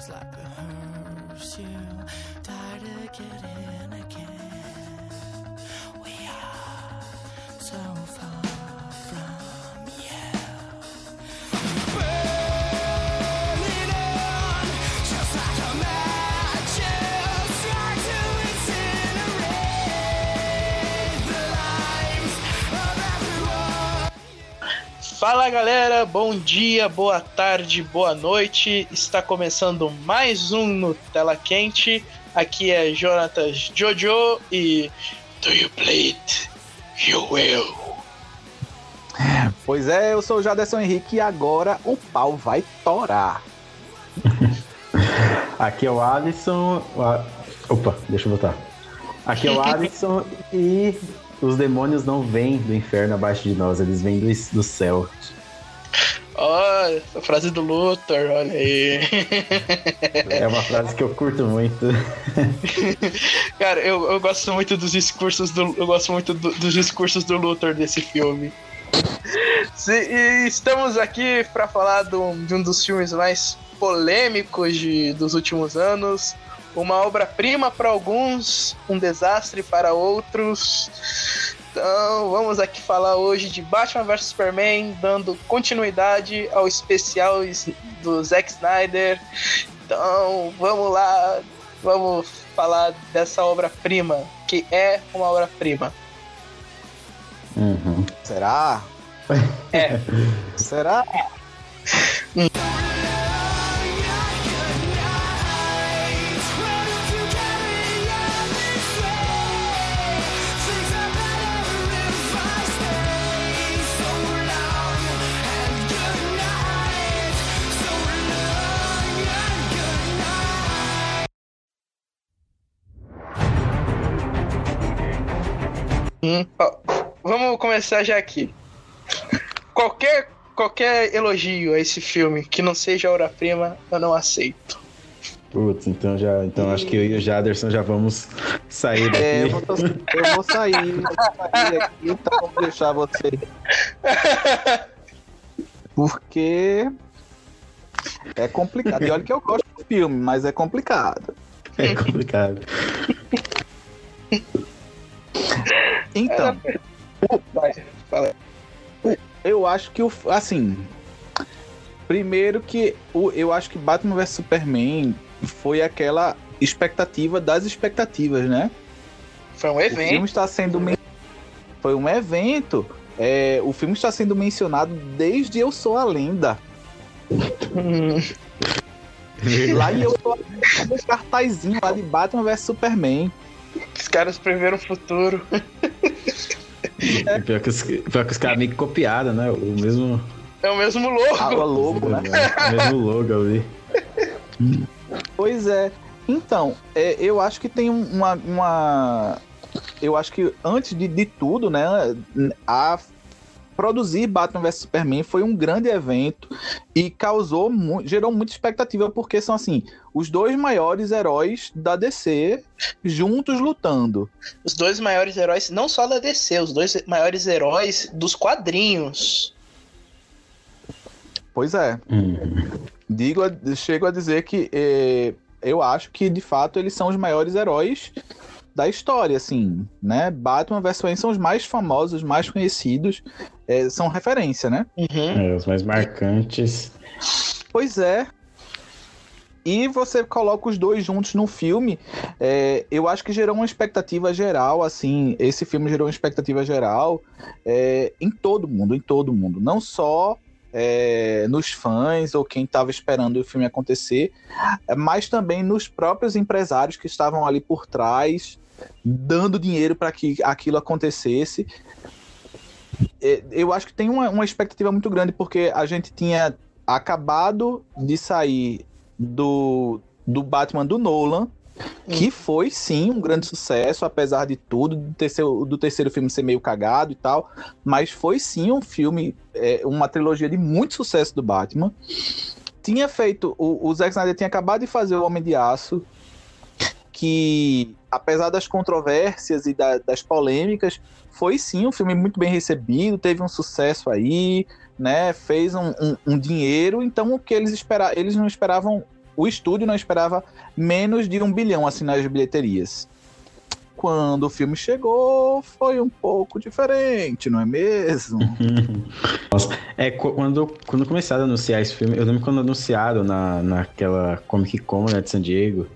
looks like a hearse. You tired of getting again. We are so Fala galera, bom dia, boa tarde, boa noite. Está começando mais um Nutella Quente. Aqui é Jonatas Jojo e. Do you bleed? You will. Pois é, eu sou o Jaderson Henrique e agora o pau vai torar. Aqui é o Alisson. Opa, deixa eu botar. Aqui é o Alisson e os demônios não vêm do inferno abaixo de nós, eles vêm do, do céu. Ó, a frase do Luthor, olha aí. É uma frase que eu curto muito. Cara, eu, eu gosto muito dos discursos do. Eu gosto muito do- dos discursos do Luthor desse filme. Se- e estamos aqui para falar do- de um dos filmes mais polêmicos de- dos últimos anos. Uma obra-prima para alguns, um desastre para outros. Então, vamos aqui falar hoje de Batman vs Superman, dando continuidade ao especial do Zack Snyder. Então, vamos lá, vamos falar dessa obra-prima, que é uma obra-prima. Uhum. Será? É. Será? Hum, ó, vamos começar já aqui. Qualquer, qualquer elogio a esse filme que não seja obra-prima, eu não aceito. Putz, então já. Então acho que eu e o Jaderson já vamos sair daqui. É, eu, vou, eu vou sair, eu vou sair aqui, então vou deixar você. Porque é complicado. E olha que eu gosto do filme, mas é complicado. É complicado. Então, eu acho que o. Assim. Primeiro que o, eu acho que Batman vs Superman foi aquela expectativa das expectativas, né? Foi um O filme evento. está sendo. men- Foi um evento. É, o filme está sendo mencionado desde Eu Sou a Lenda. Hum, Lá em Eu Sou a Lenda, um cartazinho lá de Batman vs Superman. Os caras preveram o futuro. E Pior que os, pior que os caras meio que copiaram, né? O mesmo, É o mesmo logo. logo, né? o mesmo logo ali. Pois é. Então, é, eu acho que tem um- uma, uma. Eu acho que antes de, de tudo, né? A produzir Batman vs Superman foi um grande evento e causou mu- gerou muita expectativa porque são assim os dois maiores heróis da DC juntos lutando. Os dois maiores heróis, não só da DC, os dois maiores heróis dos quadrinhos. Pois é. Uhum. Digo, chego a dizer que eh, eu acho que de fato eles são os maiores heróis da história, assim, né? Batman vs Superman são os mais famosos, os mais conhecidos, eh, são referência, né? Uhum. É, os mais marcantes. Pois é. E você coloca os dois juntos no filme, eh, eu acho que gerou uma expectativa geral, assim, esse filme gerou uma expectativa geral eh, em todo mundo, em todo mundo, não só eh, nos fãs ou quem estava esperando o filme acontecer, mas também nos próprios empresários que estavam ali por trás, dando dinheiro para que aquilo acontecesse. É, Eu acho que tem uma, uma expectativa muito grande, porque a gente tinha acabado de sair do, do Batman do Nolan, que foi sim um grande sucesso, apesar de tudo, do terceiro, do terceiro filme ser meio cagado e tal, mas foi sim um filme, é, uma trilogia de muito sucesso do Batman. Tinha feito, o, o Zack Snyder tinha acabado de fazer o Homem de Aço, que apesar das controvérsias e da- das polêmicas, foi sim um filme muito bem recebido, teve um sucesso aí, né? Fez um, um- um dinheiro, então o que eles esperavam, eles não esperavam o estúdio não esperava menos de um bilhão assim nas bilheterias. Quando o filme chegou, foi um pouco diferente, não é mesmo? Nossa, é qu- quando, quando começaram a anunciar esse filme, eu lembro quando anunciaram na, naquela Comic Con né, de San Diego,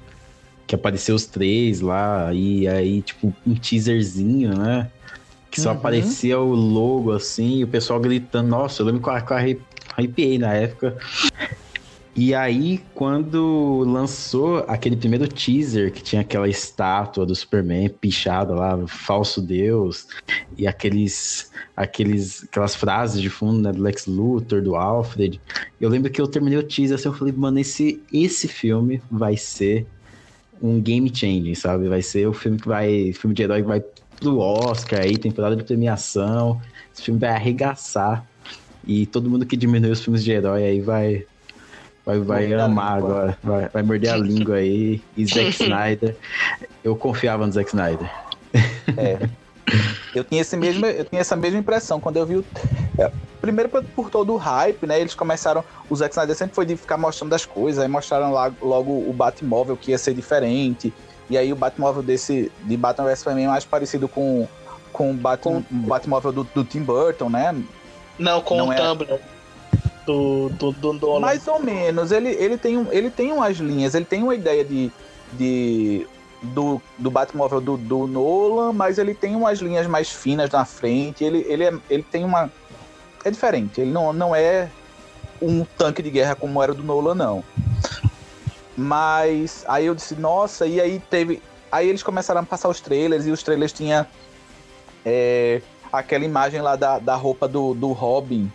que apareceu os três lá, e aí, tipo, um teaserzinho, né? Que só Uhum. aparecia o logo assim, e o pessoal gritando. Nossa, eu lembro que eu, arrepiei na época. E aí, quando lançou aquele primeiro teaser, que tinha aquela estátua do Superman pichada lá, falso Deus, e aqueles, aqueles, aquelas frases de fundo, né, do Lex Luthor, do Alfred, eu lembro que eu terminei o teaser assim, eu falei, mano, esse, esse filme vai ser um game changing, sabe? Vai ser o filme que vai, filme de herói que vai pro Oscar aí, temporada de premiação, esse filme vai arregaçar, e todo mundo que diminui os filmes de herói aí vai... Vai, vai amar agora, vai, vai morder a língua aí. E Zack Snyder. Eu confiava no Zack Snyder. É. Eu tinha, esse mesmo, eu tinha essa mesma impressão quando eu vi o. é, primeiro por, por todo o hype, né? Eles começaram. O Zack Snyder sempre foi de ficar mostrando as coisas, aí mostraram lá, logo o Batmóvel que ia ser diferente. E aí o Batmóvel desse. de Batman vs Superman mais parecido com, com o Batman, o Batmóvel do, do Tim Burton, né? Não, com Não o é- Tumblr do, do, do Nolan. Mais ou menos. Ele, ele, tem, um- ele tem umas linhas, ele tem uma ideia de. de do, do Batmóvel do, do Nolan, mas ele tem umas linhas mais finas na frente. Ele, ele, é, ele tem uma. É diferente. Ele não, não é um tanque de guerra como era o do Nolan, não. Mas aí eu disse, nossa, e aí teve. Aí eles começaram a passar os trailers e os trailers tinha é, aquela imagem lá da, da roupa do, do Robin,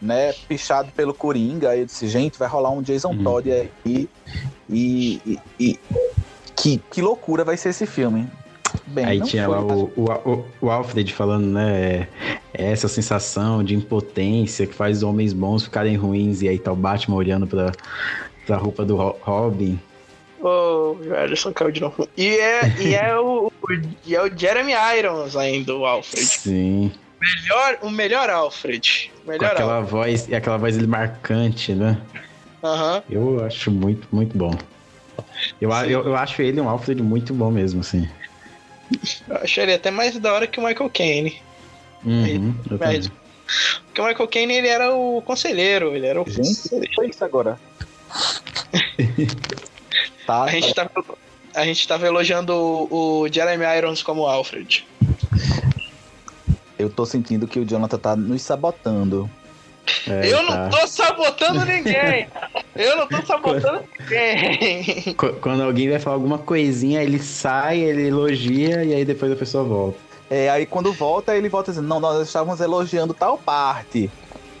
né? Pichado pelo Coringa. Aí eu disse, gente, vai rolar um Jason Uhum. Todd aí. E, e, e- que, que loucura vai ser esse filme. Bem, Aí não tinha foi, lá o, o, o Alfred falando, né? é essa sensação de impotência que faz os homens bons ficarem ruins. E aí tá o Batman olhando pra, pra roupa do Ro- Robin. Ô, o Alisson caiu de novo. E é, e é, o, e é o Jeremy Irons ainda, o Alfred. Sim. Melhor, o melhor Alfred. O Com melhor aquela voz, e aquela voz marcante, né? Alfred. Aham. Eu acho muito, muito bom. Eu, eu, eu acho ele um Alfred muito bom mesmo, assim. Eu ele até mais da hora que o Michael Caine. Uhum. Mas- Porque o Michael Caine, ele era o conselheiro, ele era o Gente, o que foi isso agora? tá, A gente tava, a gente tava elogiando o, o Jeremy Irons como Alfred. eu tô sentindo que o Jonathan tá nos sabotando. É, eu não tá. tô sabotando ninguém! Eu não tô sabotando ninguém! Qu- Quando alguém vai falar alguma coisinha, ele sai, ele elogia e aí depois a pessoa volta. É, aí quando volta, ele volta dizendo, não, nós estávamos elogiando tal parte.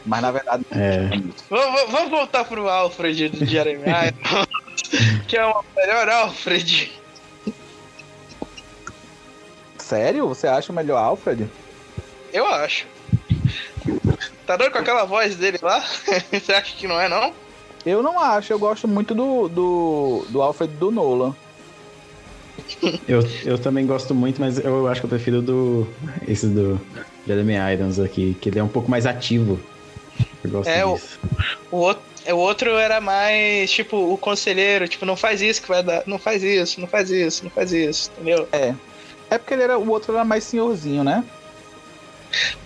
Mas na verdade. É. vamos, vamos voltar pro Alfred do Jeremy Irons, que é o melhor Alfred. Sério? Você acha o melhor Alfred? Eu acho. Tá doido com aquela voz dele lá? Você acha que não é, não? Eu não acho, eu gosto muito do, do, do Alfred do Nolan. Eu, eu também gosto muito, mas eu acho que eu prefiro do. Esse do Jeremy Irons aqui, que ele é um pouco mais ativo. Eu gosto É, o- disso. O outro, o outro era mais, tipo, o conselheiro, tipo, não faz isso que vai dar, não faz isso, não faz isso, não faz isso, entendeu? É porque ele era, o outro era mais senhorzinho, né?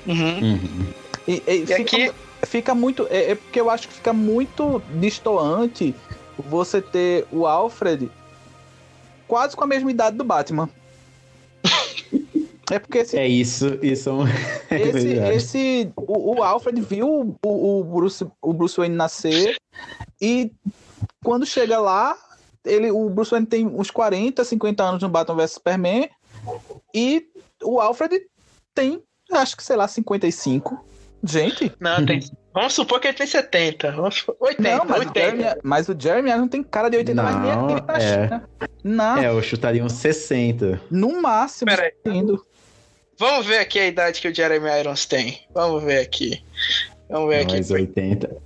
Uhum. Uhum. E, e E fica, aqui- fica muito. É, é porque eu acho que fica muito distoante você ter o Alfred quase com a mesma idade do Batman. É porque esse, É isso, isso é um. é esse, esse o, o Alfred viu o, o, Bruce, o Bruce Wayne nascer e quando chega lá, ele, o Bruce Wayne tem uns 40, 50 anos no Batman vs Superman e o Alfred tem, acho que sei lá, 55. Gente, Não, tem. Vamos supor que ele tem 70. Vamos supor, 80, não, mas, o 80. Jeremy, mas o Jeremy Irons não tem cara de 80, mas nem Não, aquele tá é. China. Não, É, eu chutaria uns 60. no máximo. Pera aí. indo. Vamos ver aqui a idade que o Jeremy Irons tem. Vamos ver aqui. Vamos ver aqui. Mais 80.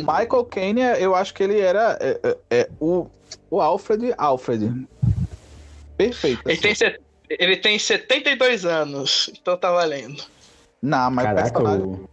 Michael Caine, eu acho que ele era é, é, é, o, o Alfred Alfred. Perfeito. Ele assim. tem, ele tem 72 anos, então tá valendo. Não, mas o Caraca, personagem, o...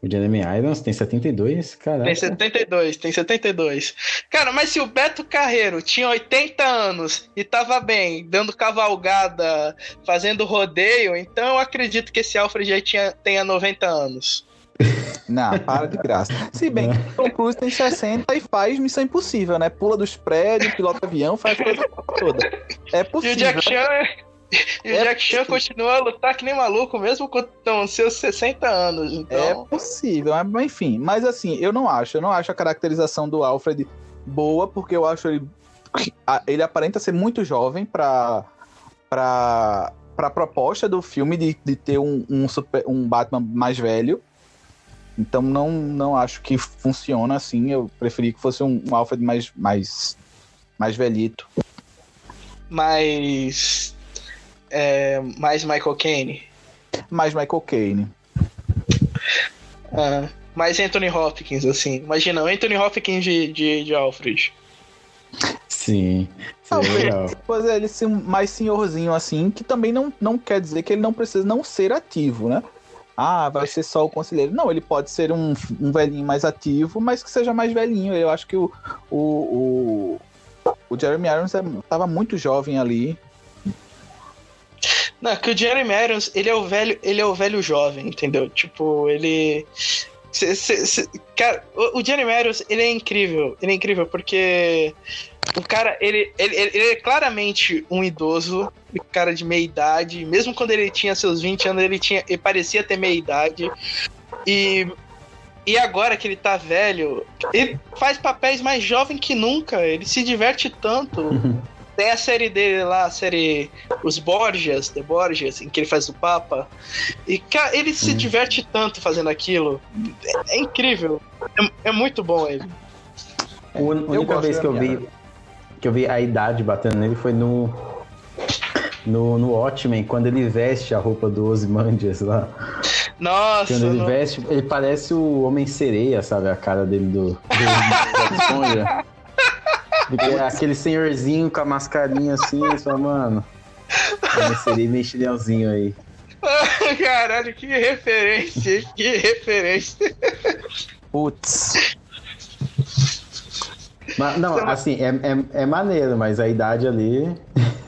O Jeremy Irons tem 72, caraca. Tem 72, tem 72. Cara, mas se o Beto Carreiro tinha 80 anos e tava bem, dando cavalgada, fazendo rodeio, então eu acredito que esse Alfred aí tinha, tenha 90 anos. Não, para de graça. Se bem que o Tom Cruise tem 60 e faz missão impossível, né? Pula dos prédios, pilota avião, faz coisa toda. É E possível. o Jack Chan. E o É Jack Chan continua a lutar que nem maluco, mesmo com seus 60 anos. É Então. possível, mas enfim. Mas assim, eu não acho. Eu não acho a caracterização do Alfred boa, porque eu acho ele. a- Ele aparenta ser muito jovem pra. pra pra proposta do filme de, de ter um, um, super- um Batman mais velho. Então não, não acho que funciona assim. Eu preferi que fosse um, um Alfred mais, mais, mais velhito. Mas. É, mais Michael Caine. Mais Michael Caine. Ah, mais Anthony Hopkins, assim. Imagina, o Anthony Hopkins de, de, de Alfred. Sim. Legal. Pois é, ele ser um mais senhorzinho assim, que também não, não quer dizer que ele não precisa não ser ativo, né? Ah, vai ser só o conselheiro. Não, ele pode ser um, um velhinho mais ativo, mas que seja mais velhinho. Eu acho que o, o, o, o Jeremy Irons é, tava muito jovem ali. Não, que o Jeremy Irons, ele é o velho, ele é o velho jovem, entendeu? Tipo, ele. cara, o, o Jeremy Irons, ele é incrível. Ele é incrível porque o cara, ele, ele, ele é claramente um idoso, um cara de meia idade. Mesmo quando ele tinha seus 20 anos, ele, tinha, ele parecia ter meia idade. E. E agora que ele tá velho, ele faz papéis mais jovem que nunca. Ele se diverte tanto. Tem a série dele lá, a série Os Borgias, The Borgias, em que ele faz o Papa. E cara, ele se Hum. diverte tanto fazendo aquilo. É, é incrível. É, é muito bom ele. A única vez que eu vi que eu vi a idade batendo nele foi no no, no Watchmen, quando ele veste a roupa do Ozymandias lá. Nossa, Quando ele não- veste, ele parece o Homem-Sereia, sabe? A cara dele do, do Bob Porque é aquele senhorzinho com a mascarinha assim, fala, mano. Homem-Sereia mexilhãozinho aí. Caralho, que referência, que referência. Putz. Mas, não, assim, é, é, é maneiro, mas a idade ali.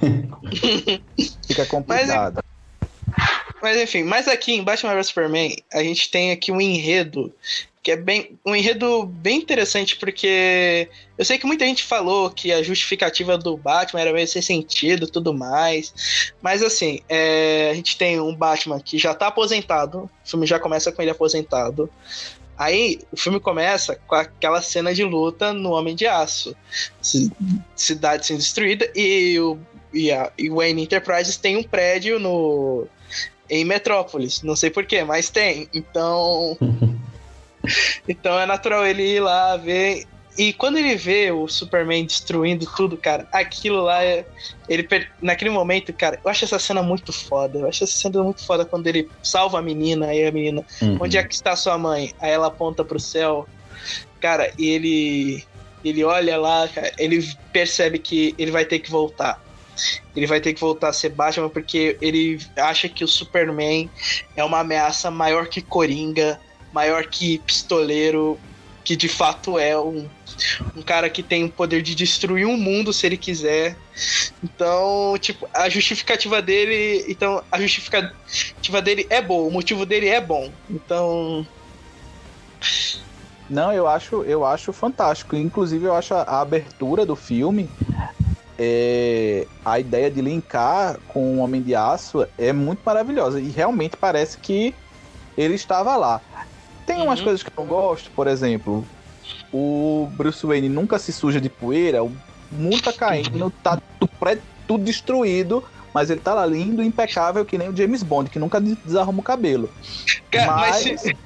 Fica complicado. Mas enfim, mas aqui em Batman vs Superman, a gente tem aqui um enredo que é bem um enredo bem interessante porque eu sei que muita gente falou que a justificativa do Batman era meio sem sentido, tudo mais, mas assim é, a gente tem um Batman que já tá aposentado, o filme já começa com ele aposentado. Aí o filme começa com aquela cena de luta no Homem de Aço, ci- cidade sendo destruída e o e a Wayne Enterprises tem um prédio no em Metrópolis. Não sei porquê, mas tem. Então. então é natural ele ir lá ver. E quando ele vê o Superman destruindo tudo, cara, aquilo lá é. Ele Naquele momento, cara, eu acho essa cena muito foda. Eu acho essa cena muito foda quando ele salva a menina, aí a menina. Uhum. Onde é que está sua mãe? Aí ela aponta pro céu. Cara, e ele. Ele olha lá, cara, ele percebe que ele vai ter que voltar. Ele vai ter que voltar a ser Batman porque ele acha que o Superman é uma ameaça maior que Coringa, maior que Pistoleiro, que de fato é um, um cara que tem o poder de destruir um mundo se ele quiser. Então, tipo, a justificativa dele. Então, a justificativa dele é boa, o motivo dele é bom. Então. Não, eu acho, eu acho fantástico. Inclusive, eu acho a, a abertura do filme, é, a ideia de linkar com o Homem de Aço é muito maravilhosa. E realmente parece que ele estava lá. Tem umas Uhum. coisas que eu não gosto, por exemplo, o Bruce Wayne nunca se suja de poeira, o mundo tá caindo, tá o prédio tudo destruído, mas ele tá lá lindo, impecável, que nem o James Bond, que nunca des- desarruma o cabelo. Cara, mas, Mas- se,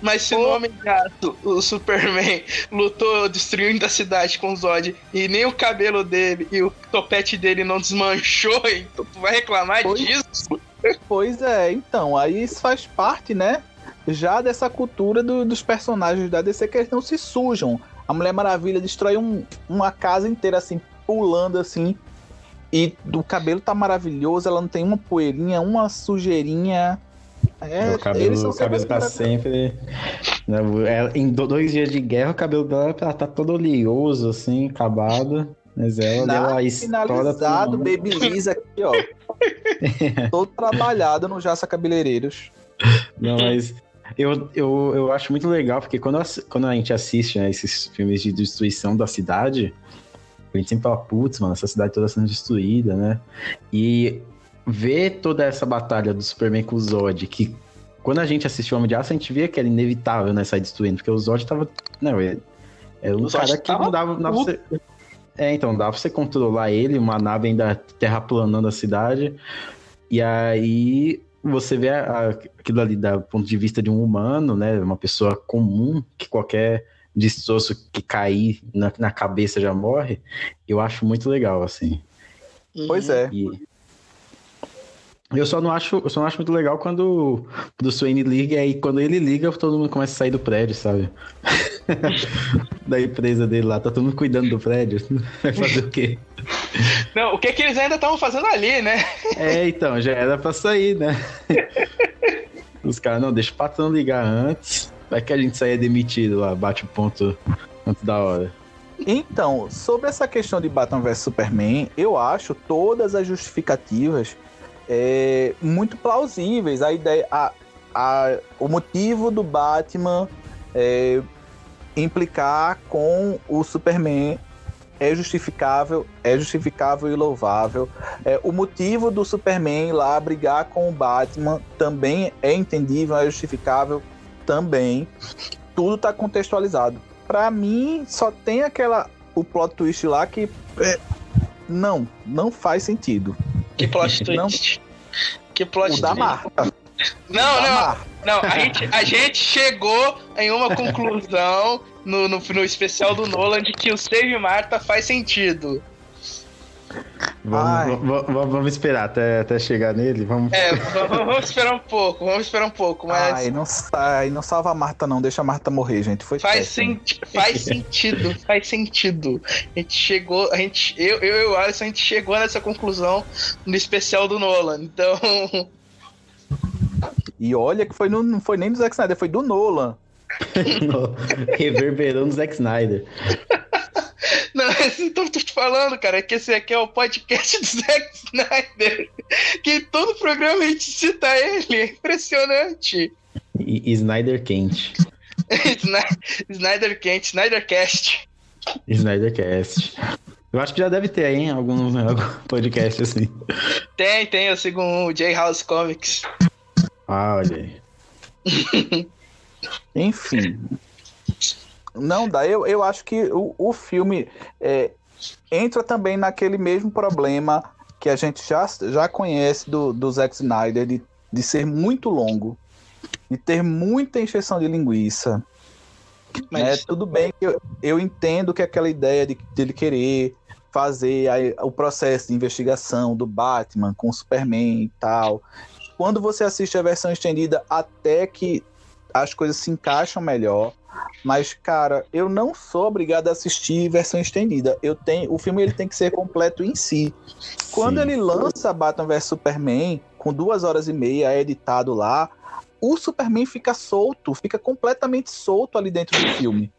mas se no Homem Aço o Superman lutou destruindo a cidade com o Zod e nem o cabelo dele e o topete dele não desmanchou, então tu vai reclamar Pois- disso? Pois é, então, aí isso faz parte, né? Já dessa cultura do- dos personagens da DC que eles não se sujam. A Mulher Maravilha destrói um- uma casa inteira, assim, pulando assim. E o cabelo tá maravilhoso, ela não tem uma poeirinha, uma sujeirinha. É, o cabelo, eles são o cabelo tá sempre- né, em do- dois dias de guerra, o cabelo dela tá, tá todo oleoso, assim, acabado. Mas ela deu Nada a história. finalizado, toda. Babyliss aqui, ó. Todo trabalhado no Jaça Cabeleireiros. Não, mas eu, eu, eu acho muito legal, porque quando, ass- quando a gente assiste né, esses filmes de destruição da cidade, a gente sempre fala, putz, mano, essa cidade toda sendo destruída, né? E ver toda essa batalha do Superman com o Zod, que quando a gente assistiu o Homem de Aço, a gente via que era inevitável, né, sair destruindo, porque o Zod tava. Não, é, é um cara que não dava, dava você. É, então, dava pra você controlar ele, uma nave ainda terraplanando a cidade. E aí você vê a- a- aquilo ali do ponto de vista de um humano, né? Uma pessoa comum, que qualquer destroço que cair na, na cabeça já morre. Eu acho muito legal, assim. Pois é. E eu só não acho, eu só não acho muito legal quando o Bruce Wayne liga e aí quando ele liga, todo mundo começa a sair do prédio, sabe? da empresa dele lá, tá todo mundo cuidando do prédio. Vai fazer o quê? Não, o que que eles ainda estavam fazendo ali, né? É, então, já era pra sair, né? Os caras, não, deixa o patrão ligar antes. Vai que a gente saia demitido lá, bate o ponto antes da hora. Então, sobre essa questão de Batman vs Superman, eu acho todas as justificativas é, muito plausíveis. A ideia, a, a- o motivo do Batman é, implicar com o Superman é justificável, é justificável e louvável. É, o motivo do Superman lá brigar com o Batman também é entendível, é justificável também. Tudo tá contextualizado. Pra mim, só tem aquela o plot twist lá que é, não, não faz sentido. Que plot Não. twist. Que plot O da twist. Marta. Não, da não, não. A gente, a gente chegou em uma conclusão no, no, no especial do Nolan de que o Save Marta faz sentido. Ai. Vamos, vamos, vamos- esperar até, até chegar nele. Vamos. É, vamos esperar um pouco, vamos esperar um pouco, mas Ai, não, sai, não salva a Marta, não. Deixa a Marta morrer, gente. Foi faz, faz sentido, faz sentido. A gente chegou, a gente, eu, eu e o Alisson, a gente chegou nessa conclusão no especial do Nolan. Então, E olha que foi no, não foi nem do Zack Snyder, foi do Nolan. Reverberou no Zack Snyder. não, eu tô, te falando, cara, é que esse aqui é o podcast do Zack Snyder. Que todo programa a gente cita ele, é impressionante. E, Snyder quente. Sny- Snyder Kent, Snydercast. Snydercast. Eu acho que já deve ter aí, hein, algum, algum podcast assim. Tem, tem, eu sigo um J House Comics. Ah, olha aí. Enfim. Não dá. Eu, eu acho que o, o filme é, entra também naquele mesmo problema que a gente já, já conhece do, do Zack Snyder, de, de ser muito longo, de ter muita encheção de linguiça. Mas né? Tudo bem que eu, eu entendo que aquela ideia de, de ele querer fazer aí o processo de investigação do Batman com o Superman e tal. Quando você assiste a versão estendida, até que as coisas se encaixam melhor. Mas, cara, eu não sou obrigado a assistir versão estendida. Eu tenho, o filme ele tem que ser completo em si. Quando Sim. ele lança Batman vs Superman, com duas horas e meia editado lá, o Superman fica solto, fica completamente solto ali dentro do filme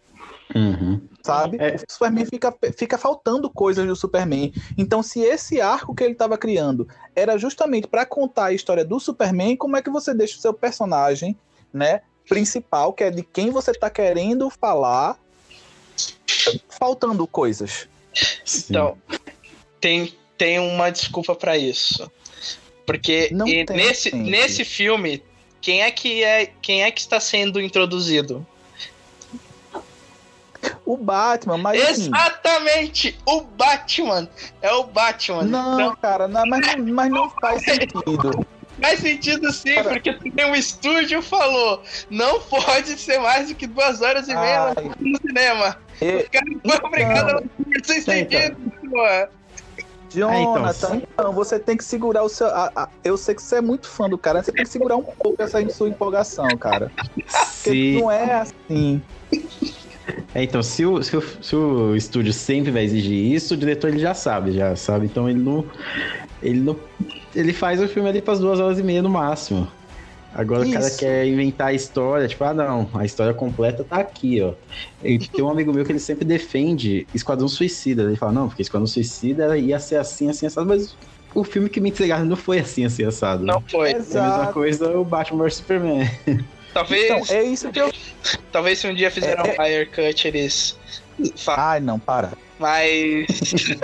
Uhum. sabe? É. O Superman fica, fica faltando coisas do Superman. Então, se esse arco que ele estava criando era justamente para contar a história do Superman, como é que você deixa o seu personagem, né, principal, que é de quem você tá querendo falar, faltando coisas? Sim. Então, tem, tem uma desculpa pra isso. Porque e nesse, nesse filme, quem é que é quem é que está sendo introduzido? O Batman, mas assim, Exatamente! O Batman! É o Batman. não, Então, cara, não, mas, mas não faz sentido. Faz sentido sim, Cara. porque tem um estúdio falou, não pode ser mais do que duas horas e meia Ai, no cinema. e- O cara foi obrigado a sem Então. sentido. Jonathan, então, você tem que segurar o seu. a- a- eu sei que você é muito fã do cara, você tem que segurar um pouco essa sua empolgação, cara. Porque Se, não é assim. É, então, se o, se, o, se o estúdio sempre vai exigir isso, o diretor ele já sabe, já sabe. Então ele não. Ele não. Ele faz o filme ali para as duas horas e meia no máximo. Agora o cara Isso. quer inventar a história, tipo, ah não, a história completa tá aqui, ó. E tem um amigo meu que ele sempre defende Esquadrão Suicida. Ele fala, não, porque Esquadrão Suicida ia ser assim, assim, assado, mas o filme que me entregaram não foi assim, assim, assado. Não foi. É a mesma coisa o Batman vs Superman. Talvez, Então, é isso que eu. talvez se um dia fizeram É- um higher cut, eles. Ai, não, para. Mas.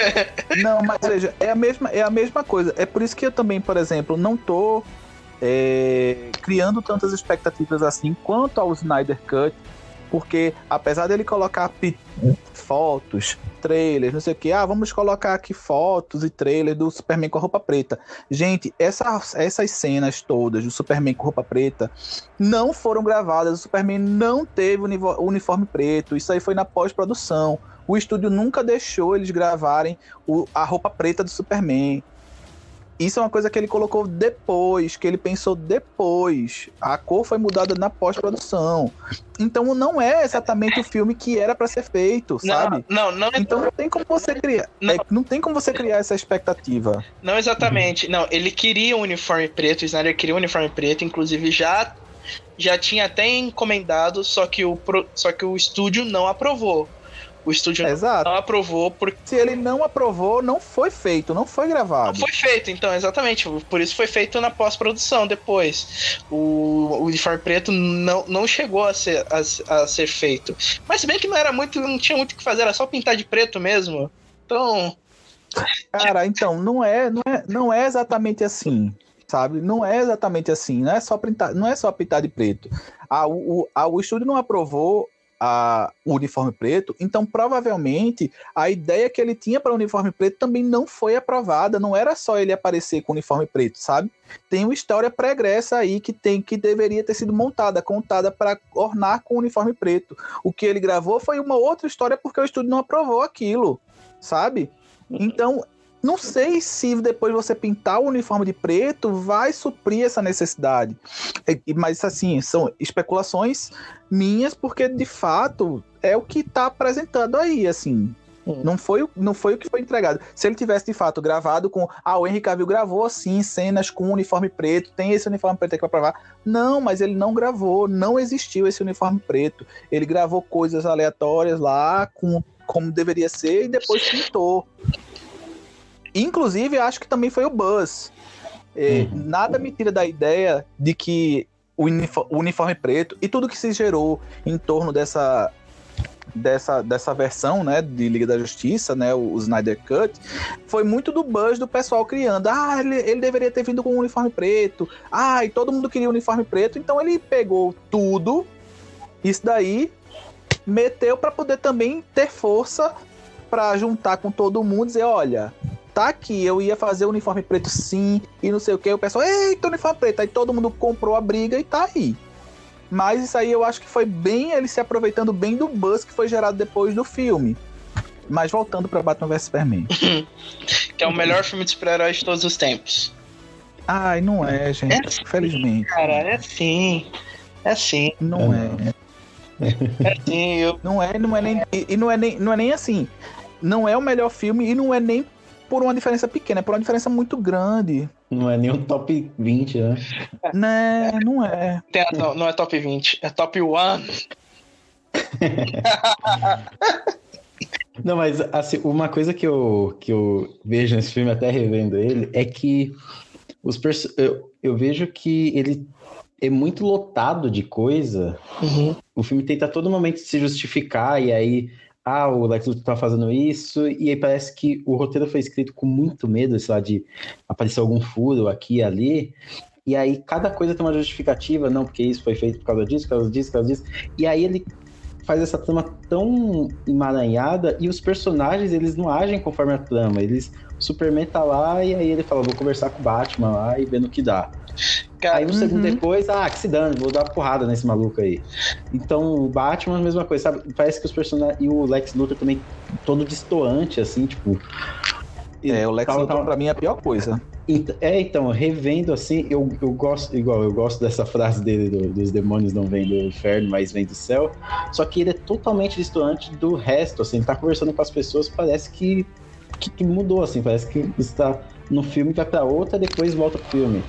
Não, mas veja, é a mesma, é a mesma coisa. É por isso que eu também, por exemplo, não tô é, criando tantas expectativas assim quanto ao Snyder Cut, porque apesar dele colocar fotos, trailers, não sei o que, ah, vamos colocar aqui fotos e trailers do Superman com roupa preta. Gente, essas, essas cenas todas do Superman com roupa preta não foram gravadas, o Superman não teve uniforme preto, isso aí foi na pós-produção. O estúdio nunca deixou eles gravarem o- a roupa preta do Superman. Isso é uma coisa que ele colocou depois, que ele pensou depois. A cor foi mudada na pós-produção. Então não é exatamente o filme que era pra ser feito, sabe? Não, não, não, é- Então não tem como você criar. Não. é, não tem como você criar essa expectativa. não exatamente. Não, ele queria um uniforme preto, o Snyder queria um uniforme preto, inclusive já já tinha até encomendado, só que o só que o estúdio não aprovou. O estúdio Exato. não aprovou porque Se ele não aprovou, não foi feito, não foi não gravado. foi feito, então, exatamente. Por isso foi feito na pós-produção depois. O, o uniforme preto não, não chegou a ser, a, a ser feito. Mas se bem que não era muito, não tinha muito o que fazer, era só pintar de preto mesmo. Então, Cara, então, não é, não é, não é exatamente assim, sabe? Não é exatamente assim, não é só pintar, não é só pintar de preto. A, o, a, o estúdio não aprovou a, o uniforme preto, então provavelmente a ideia que ele tinha para o uniforme preto também não foi aprovada, não era só ele aparecer com o uniforme preto, sabe? Tem uma história pregressa aí que tem que deveria ter sido montada, contada para ornar com o uniforme preto. O que ele gravou foi uma outra história porque o estúdio não aprovou aquilo, sabe? Então, não sei se depois você pintar o uniforme de preto vai suprir essa necessidade. É, Mas, assim, são especulações minhas, porque de fato é o que está apresentado aí, assim. Hum. Não foi, o- não foi o que foi entregado. Se ele tivesse de fato gravado com. Ah, o Henry Cavill gravou sim cenas com uniforme preto, tem esse uniforme preto aqui pra provar. Não, mas ele não gravou, não existiu esse uniforme preto. Ele gravou coisas aleatórias lá, com, como deveria ser, e depois pintou. Inclusive, acho que também foi o Buzz. É, Uhum. Nada me tira da ideia de que o unifo- o uniforme preto e tudo que se gerou em torno dessa dessa, dessa versão, né, de Liga da Justiça, né, o, o Snyder Cut, foi muito do buzz do pessoal criando. Ah, ele, ele deveria ter vindo com um uniforme preto. Ah, e todo mundo queria um uniforme preto. Então ele pegou tudo, isso daí, meteu para poder também ter força para juntar com todo mundo e dizer, olha, tá aqui, eu ia fazer o uniforme preto sim, e não sei o que, o pessoal, eita, uniforme preto, aí todo mundo comprou a briga e tá aí. Mas isso aí eu acho que foi bem ele se aproveitando bem do buzz que foi gerado depois do filme. Mas voltando pra Batman vs Superman. que é o melhor filme de super-herói de todos os tempos. Ai, não é, gente. É. Infelizmente. Cara, é assim. É assim, Não É, é. é assim. Eu, Não é, não é nem. E e não é nem, não é nem assim. Não é o melhor filme e não é nem por uma diferença pequena, é por uma diferença muito grande. Não é nem um top 20, né? Né, não é. to- não é top 20, é top 1. Não, mas assim, uma coisa que eu, que eu vejo nesse filme, até revendo ele, é que os perso- eu, eu vejo que ele é muito lotado de coisa. Uhum. O filme tenta a todo momento se justificar, e aí, ah, o Lex Luthor tá fazendo isso, e aí parece que o roteiro foi escrito com muito medo, sei lá, de aparecer algum furo aqui e ali. E aí cada coisa tem uma justificativa, não, porque isso foi feito por causa disso, por causa disso, por causa disso. E aí ele faz essa trama tão emaranhada e os personagens, eles não agem conforme a trama. Eles, o Superman tá lá e aí ele fala, vou conversar com o Batman lá e ver no que dá. Cara, Aí um segundo Uhum. depois, ah, que se dane, vou dar porrada nesse maluco aí. Então, o Batman, a mesma coisa, sabe? Parece que os personagens. E o Lex Luthor também, todo distoante, assim, tipo. É, o Lex Tal, Luthor tal. pra mim é a pior coisa. É, então, revendo assim, eu, eu gosto, igual, eu gosto dessa frase dele, do- dos demônios não vêm do inferno, mas vêm do céu. Só que ele é totalmente distoante do resto, assim, ele tá conversando com as pessoas, parece que, que, que mudou, assim, parece que está no filme, vai pra outra, depois volta pro filme.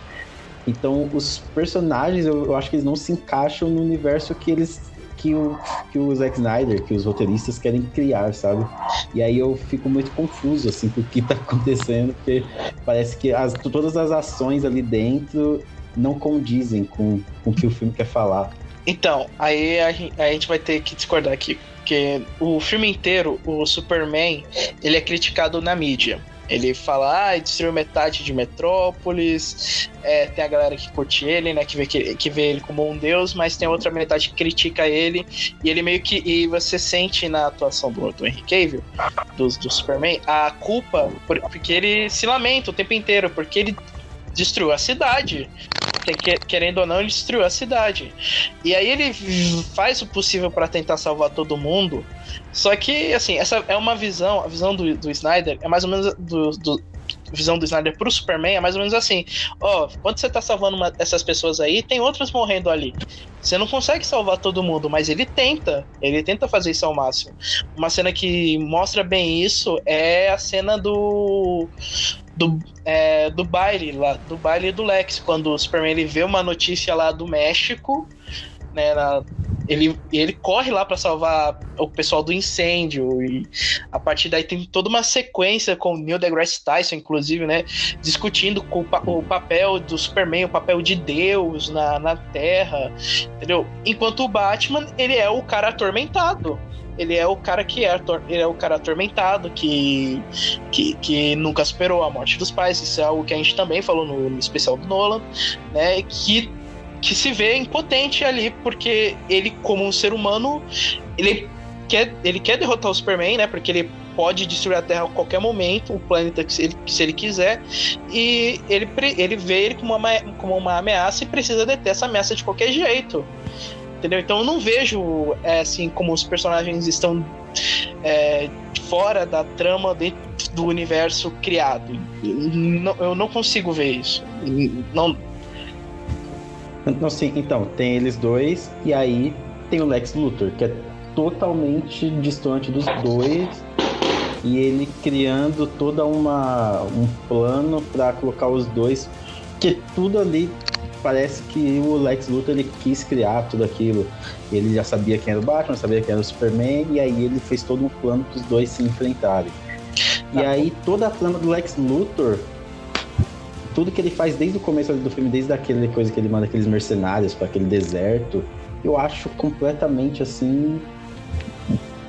Então, os personagens, eu, eu acho que eles não se encaixam no universo que eles que o, que o Zack Snyder, que os roteiristas querem criar, sabe? E aí eu fico muito confuso, assim, com o que tá acontecendo, porque parece que as, todas as ações ali dentro não condizem com, com o que o filme quer falar. Então, aí a, a gente vai ter que discordar aqui. Porque o filme inteiro, o Superman, ele é criticado na mídia. Ele fala, ah, destruiu metade de Metrópolis. É, tem a galera que curte ele, né? Que vê, que, que vê ele como um deus, mas tem outra metade que critica ele. E ele meio que. E você sente na atuação do, do Henry Cavill, do, do Superman, a culpa, por- porque ele se lamenta o tempo inteiro, porque ele destruiu a cidade. Que- que- Querendo ou não, ele destruiu a cidade. E aí ele faz o possível pra tentar salvar todo mundo. Só que, assim, essa é uma visão, a visão do, do Snyder é mais ou menos do, do- a visão do Snyder pro Superman é mais ou menos assim: ó, quando você tá salvando uma- essas pessoas aí, tem outras morrendo ali. Você não consegue salvar todo mundo, mas ele tenta. Ele tenta fazer isso ao máximo. Uma cena que mostra bem isso é a cena do. Do, é, do baile lá, do baile do Lex, quando o Superman ele vê uma notícia lá do México, né, na- ele, ele corre lá pra salvar o pessoal do incêndio e a partir daí tem toda uma sequência com o Neil deGrasse Tyson, inclusive, né, discutindo com o, o papel do Superman, o papel de Deus na, na Terra, entendeu? Enquanto o Batman, ele é o cara atormentado. Ele é o cara que é, ele é o cara atormentado, que, que, que nunca superou a morte dos pais. Isso é algo que a gente também falou no, no especial do Nolan, né? Que que se vê impotente ali, porque ele, como um ser humano, ele quer, ele quer derrotar o Superman, né? Porque ele pode destruir a Terra a qualquer momento, o planeta que se ele, se ele quiser, e ele, ele vê ele como uma, como uma ameaça e precisa deter essa ameaça de qualquer jeito. Entendeu? Então eu não vejo é, assim como os personagens estão é, fora da trama dentro do universo criado. Não- eu não consigo ver isso. Não, Não, sim, então, tem eles dois, e aí tem o Lex Luthor, que é totalmente distante dos dois, e ele criando toda uma um plano pra colocar os dois, que tudo ali parece que o Lex Luthor ele quis criar tudo aquilo. Ele já sabia quem era o Batman, sabia quem era o Superman, e aí ele fez todo um plano para os dois se enfrentarem. E Tá. aí toda a trama do Lex Luthor tudo que ele faz desde o começo do filme, desde aquela coisa que ele manda aqueles mercenários para aquele deserto, eu acho completamente assim,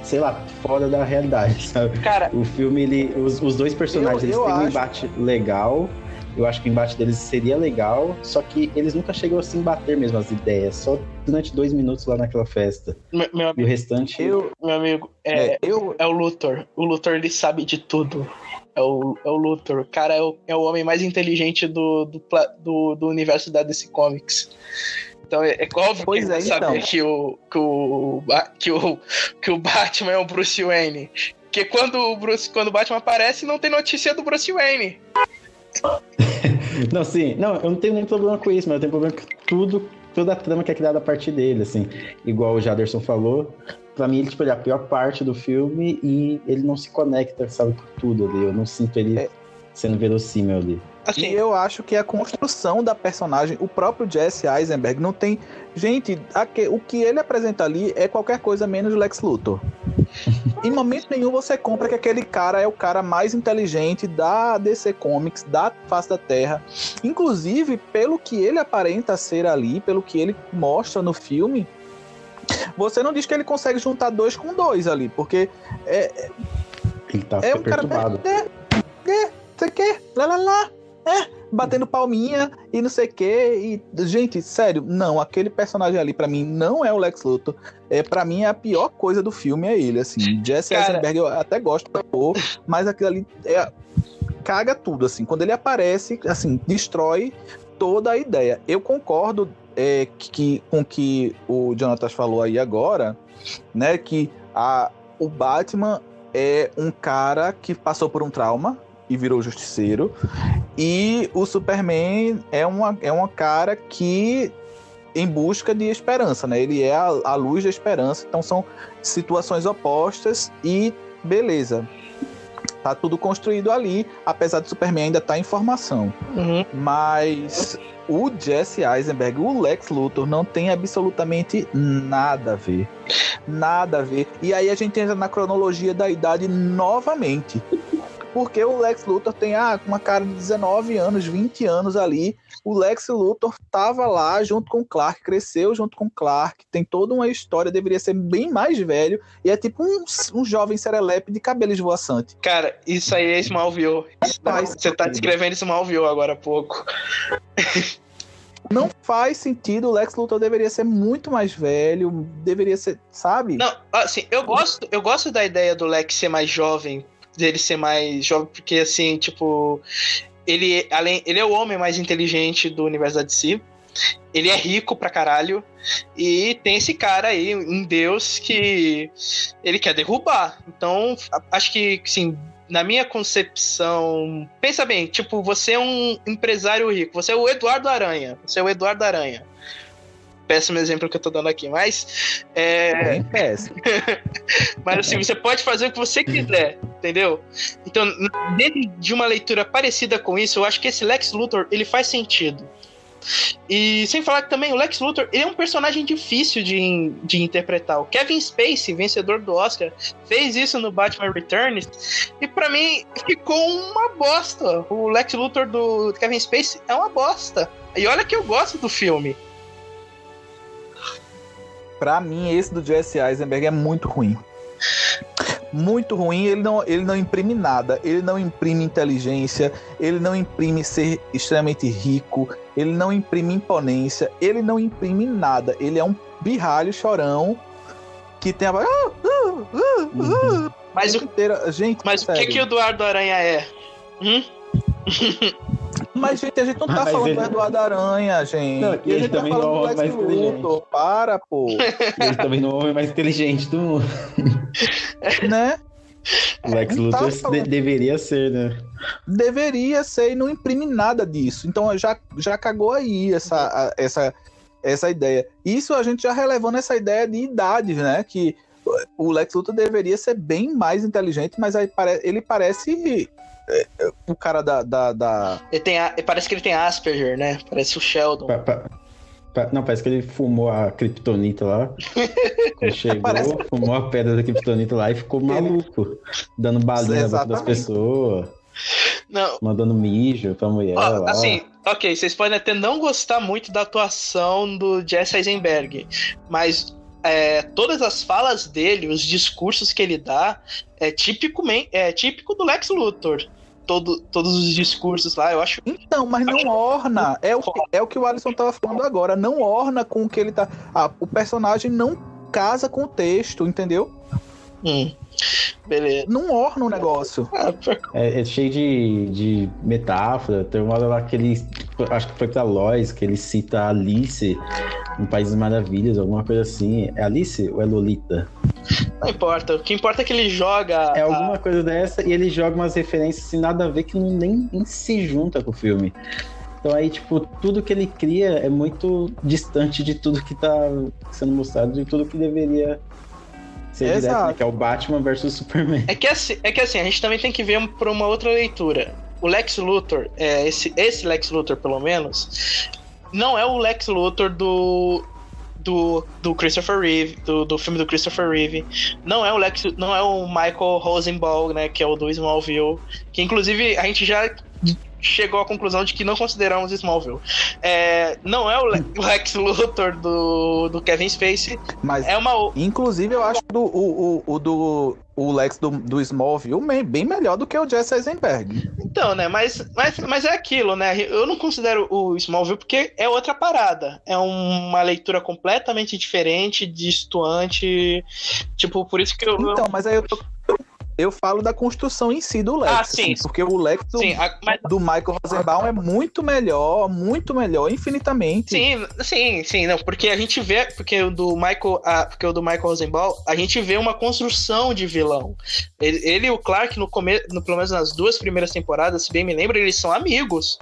sei lá, fora da realidade, sabe? cara, O filme, ele, os, os dois personagens, Eu- eles eu têm um acho- embate legal. Eu acho que o embate deles seria legal, só que eles nunca chegam a se embater mesmo as ideias, só durante dois minutos lá naquela festa. meu, meu E o amigo, restante. Eu, meu amigo é, é, eu, é o Luthor. O Luthor ele sabe de tudo. É o, é o Luthor. O cara é o, é o homem mais inteligente do, do, do, do universo da DC Comics. Então é, é óbvio Pois que ele é, saber então. que, o, que, o, que, o, que o Batman é o Bruce Wayne. Porque quando o, Bruce, quando o Batman aparece, não tem notícia do Bruce Wayne. Não, sim, não, eu não tenho nem problema com isso, mas eu tenho problema com tudo, toda a trama que é criada a partir dele, assim. Igual o Jaderson falou, pra mim ele, tipo, ele é a pior parte do filme e ele não se conecta, sabe, com tudo ali. Eu não sinto ele É. sendo verossímil ali. Assim, E eu acho que a construção da personagem, o próprio Jesse Eisenberg não tem. Gente, aque- o que ele apresenta ali é qualquer coisa menos Lex Luthor. em momento nenhum você compra que aquele cara é o cara mais inteligente da DC Comics, da face da Terra. Inclusive, pelo que ele aparenta ser ali, pelo que ele mostra no filme, você não diz que ele consegue juntar dois com dois ali, porque é, Ele tá é um cara. perturbado. É, é, sei que, lá lá lá, é, batendo palminha e não sei o que. E, gente, sério, não, aquele personagem ali pra mim não é o Lex Luthor. É, pra mim, a pior coisa do filme é ele, assim. Jesse Cara- Eisenberg eu até gosto da cor, mas aquilo ali é, caga tudo, assim. Quando ele aparece, assim, destrói toda a ideia. Eu concordo é, que, com o que o Jonatas falou aí agora, né, que a, o Batman é um cara que passou por um trauma e virou justiceiro. E o Superman é uma, é uma cara que em busca de esperança, né? Ele é a, a luz da esperança. Então são situações opostas e beleza. Tá tudo construído ali, apesar do Superman ainda estar em formação. Uhum. Mas o Jesse Eisenberg, o Lex Luthor, não tem absolutamente nada a ver. Nada a ver. E aí a gente entra na cronologia da idade novamente. Porque o Lex Luthor tem ah, uma cara de 19 anos, 20 anos ali. O Lex Luthor tava lá junto com o Clark, cresceu junto com o Clark, tem toda uma história, deveria ser bem mais velho. E é tipo um, um jovem serelepe de cabelo esvoaçante. Cara, isso aí é Smallville. faz Você tá descrevendo Smallville agora há pouco. Não faz sentido, o Lex Luthor deveria ser muito mais velho, deveria ser, sabe? Não, assim, eu gosto, eu gosto da ideia do Lex ser mais jovem, dele ser mais jovem, porque assim, tipo, ele, além, ele é o homem mais inteligente do universo da DC. Ele é rico pra caralho. E tem esse cara aí, um deus, que ele quer derrubar. Então, acho que, assim, na minha concepção. Pensa bem, tipo, você é um empresário rico. Você é o Eduardo Aranha. Você é o Eduardo Aranha. Péssimo exemplo que eu tô dando aqui, mas. É, Bem péssimo. mas assim, você pode fazer o que você quiser, entendeu? Então, dentro de uma leitura parecida com isso, eu acho que esse Lex Luthor, ele faz sentido. E sem falar que também o Lex Luthor, ele é um personagem difícil de, de interpretar. O Kevin Spacey, vencedor do Oscar, fez isso no Batman Returns, e pra mim ficou uma bosta. O Lex Luthor do Kevin Spacey é uma bosta. E olha que eu gosto do filme. Pra mim, esse do Jesse Eisenberg é muito ruim. Muito ruim, ele não, ele não imprime nada, ele não imprime inteligência, ele não imprime ser extremamente rico, ele não imprime imponência, ele não imprime nada. Ele é um birralho chorão que tem a. Ah, ah, ah, Uhum. Mas, o. Gente, mas o que, que o Eduardo Aranha é? Hum? Mas, gente, a gente não tá Mas falando ele- do Eduardo Aranha, gente. Não, a ele gente tá também falando não do é Lex mais inteligente. Luthor. Para, pô. Ele também não é o homem mais inteligente do mundo. né? O Lex tá Luthor falando. de- deveria ser, né? deveria ser e não imprime nada disso. Então já, já cagou aí essa, a- essa, essa ideia. Isso a gente já relevando essa ideia de idades, né? Que o Lex Luthor deveria ser bem mais inteligente, mas aí pare- ele parece o cara da. da, da- Ele tem, a- parece que ele tem Asperger, né? Parece o Sheldon. Pa- pa- pa- não, parece que ele fumou a Kryptonita lá. Chegou, Parece- fumou a pedra da Kryptonita lá e ficou maluco. Dando balinha na boca das pessoas, Não, mandando mijo pra mulher ó, lá. assim, ok, vocês podem até não gostar muito da atuação do Jesse Eisenberg, mas é, todas as falas dele, os discursos que ele dá, é típico, é típico do Lex Luthor. Todo, todos os discursos lá, eu acho. Então, mas não orna. É o, que- é o que o Alisson tava falando agora. Não orna com o que ele tá. Ah, o personagem não casa com o texto, entendeu? Hum, beleza. Não orna o negócio. Ah, que- É, é cheio de, de metáfora. Tem uma hora lá que ele. Acho que foi pra Lois, que ele cita a Alice no País das Maravilhas, alguma coisa assim. É Alice ou é Lolita? não importa. O que importa é que ele joga. É a- alguma coisa dessa e ele joga umas referências sem nada a ver que não, nem, nem se junta com o filme. Então aí, tipo, tudo que ele cria é muito distante de tudo que tá sendo mostrado, de tudo que deveria ser direto, Exato. né? Que é o Batman versus Superman. É que, assim, é que assim, a gente também tem que ver por uma outra leitura. O Lex Luthor, é, esse, esse Lex Luthor, pelo menos, não é o Lex Luthor do. Do, do Christopher Reeve, do, do filme do Christopher Reeve. Não é o Lex, não é o Michael Rosenbaum, né? Que é o do Smallville. Que inclusive a gente já chegou à conclusão de que não consideramos Smallville. É, não é o Le- o Lex Luthor do, do Kevin Spacey. Mas É uma, Inclusive, eu acho do, o, o, o do o Lex do, do Smallville bem melhor do que o Jesse Eisenberg. Então, né? Mas, mas, mas é aquilo, né? Eu não considero o Smallville porque é outra parada. É uma leitura completamente diferente, distoante. Tipo, por isso que eu. Então, mas aí eu, eu falo da construção em si do Lex. Ah, sim. assim, porque o Lex do, sim, a- mas- do Michael Rosenbaum é muito melhor, muito melhor, infinitamente. sim, sim, sim, não, porque a gente vê, porque o do Michael, ah, porque o do Michael Rosenbaum, a gente vê uma construção de vilão. Ele, ele e o Clark, no começo, no, pelo menos nas duas primeiras temporadas, se bem me lembro, eles são amigos.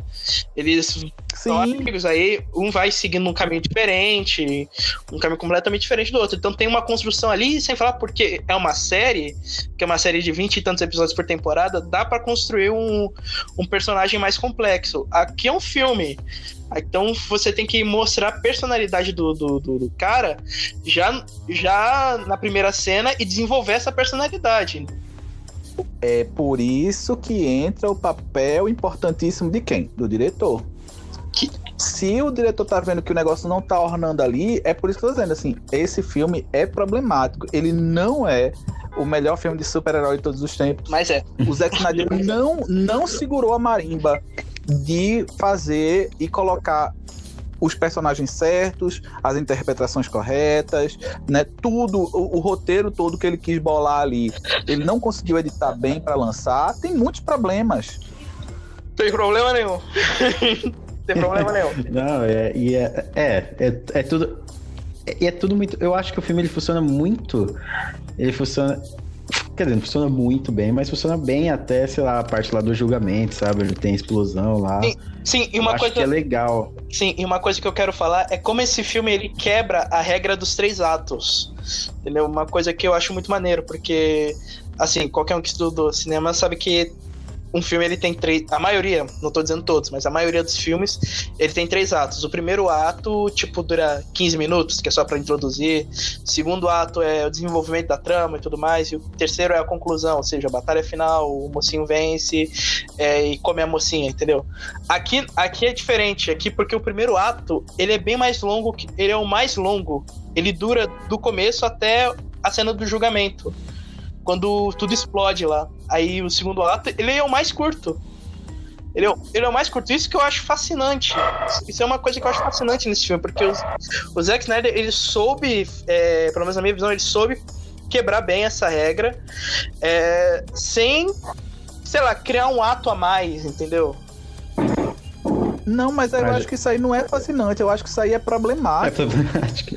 Eles Sim. amigos, aí um vai seguindo um caminho diferente, um caminho completamente diferente do outro. Então tem uma construção ali, sem falar porque é uma série, que é uma série de 20 e tantos episódios por temporada, dá pra construir um, um personagem mais complexo. Aqui é um filme. Então você tem que mostrar a personalidade do, do, do, do cara já, já na primeira cena e desenvolver essa personalidade. É por isso que entra o papel importantíssimo de quem? Do diretor. Que- Se o diretor tá vendo que o negócio não tá ornando ali, é por isso que eu tô dizendo assim, esse filme é problemático. Ele não é o melhor filme de super-herói de todos os tempos. Mas é. O Zack Snyder não, não segurou a marimba de fazer e colocar os personagens certos, as interpretações corretas, né? Tudo, o, o roteiro todo que ele quis bolar ali, ele não conseguiu editar bem para lançar. Tem muitos problemas. Tem problema nenhum. tem problema nenhum. Não, é, e é, é, é, é tudo. E é tudo muito. Eu acho que o filme ele funciona muito. Ele funciona. Quer dizer, não funciona muito bem, mas funciona bem até, sei lá, a parte lá do julgamento, sabe? Ele tem explosão lá. Sim, Sim, e Eu uma acho coisa. que é legal. Sim, e uma coisa que eu quero falar é como esse filme ele quebra a regra dos três atos. Entendeu? Uma coisa que eu acho muito maneiro, porque assim, qualquer um que estudou cinema sabe que um filme ele tem três, a maioria, não tô dizendo todos, mas a maioria dos filmes, ele tem três atos. O primeiro ato, tipo, dura 15 minutos, que é só pra introduzir. O segundo ato é o desenvolvimento da trama e tudo mais, e o terceiro é a conclusão, ou seja, a batalha final, o mocinho vence é, e come a mocinha, entendeu? Aqui, aqui é diferente, aqui porque o primeiro ato, ele é bem mais longo, ele é o mais longo. Ele dura do começo até a cena do julgamento. Quando tudo explode lá. Aí o segundo ato, ele é o mais curto. Ele é, ele é o mais curto. Isso que eu acho fascinante. Isso é uma coisa que eu acho fascinante nesse filme, porque o Zack Snyder, ele soube, é, pelo menos na minha visão, ele soube quebrar bem essa regra, é, sem, sei lá, criar um ato a mais, entendeu? Não, mas eu Mas- acho que isso aí não é fascinante, eu acho que isso aí é É problemático. problemático.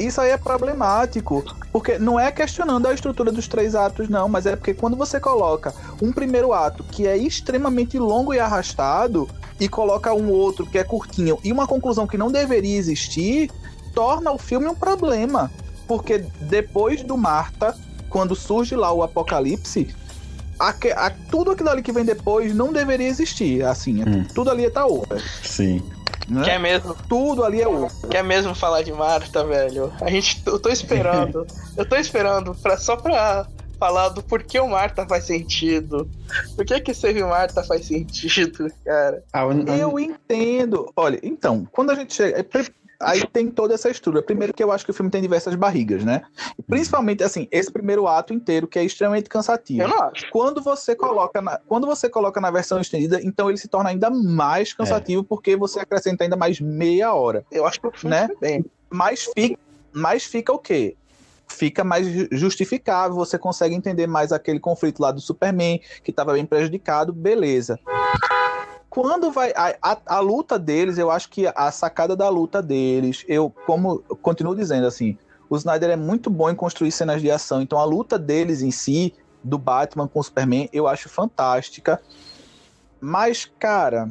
Isso aí é problemático, porque não é questionando a estrutura dos três atos, não, mas é porque quando você coloca um primeiro ato que é extremamente longo e arrastado e coloca um outro que é curtinho e uma conclusão que não deveria existir, torna o filme um problema. Porque depois do Marta, quando surge lá o apocalipse, aque- a- tudo aquilo ali que vem depois não deveria existir. Assim, Hum. tudo ali tá over. Sim. Né? Quer mesmo, Tudo ali é over. quer mesmo falar de Marta, velho? A gente, eu tô esperando. eu tô esperando pra, só pra falar do porquê o Marta faz sentido. Por que que Save Marta faz sentido, cara? A un- a- Eu entendo. Olha, então, quando a gente chega. É, Aí tem toda essa estrutura. Primeiro que eu acho que o filme tem diversas barrigas, né? E principalmente, assim, esse primeiro ato inteiro, que é extremamente cansativo. Eu não acho. Quando você coloca na, quando você coloca na versão estendida, então ele se torna ainda mais cansativo, porque você acrescenta ainda mais meia hora. Eu acho que o filme Né? bem. Mas fica, mas fica o quê? Fica mais ju- justificável, você consegue entender mais aquele conflito lá do Superman, que estava bem prejudicado, beleza. Quando vai. A, a, a luta deles, eu acho que a sacada da luta deles, eu, como eu continuo dizendo assim, o Snyder é muito bom em construir cenas de ação, então a luta deles em si, do Batman com o Superman, eu acho fantástica. Mas, cara,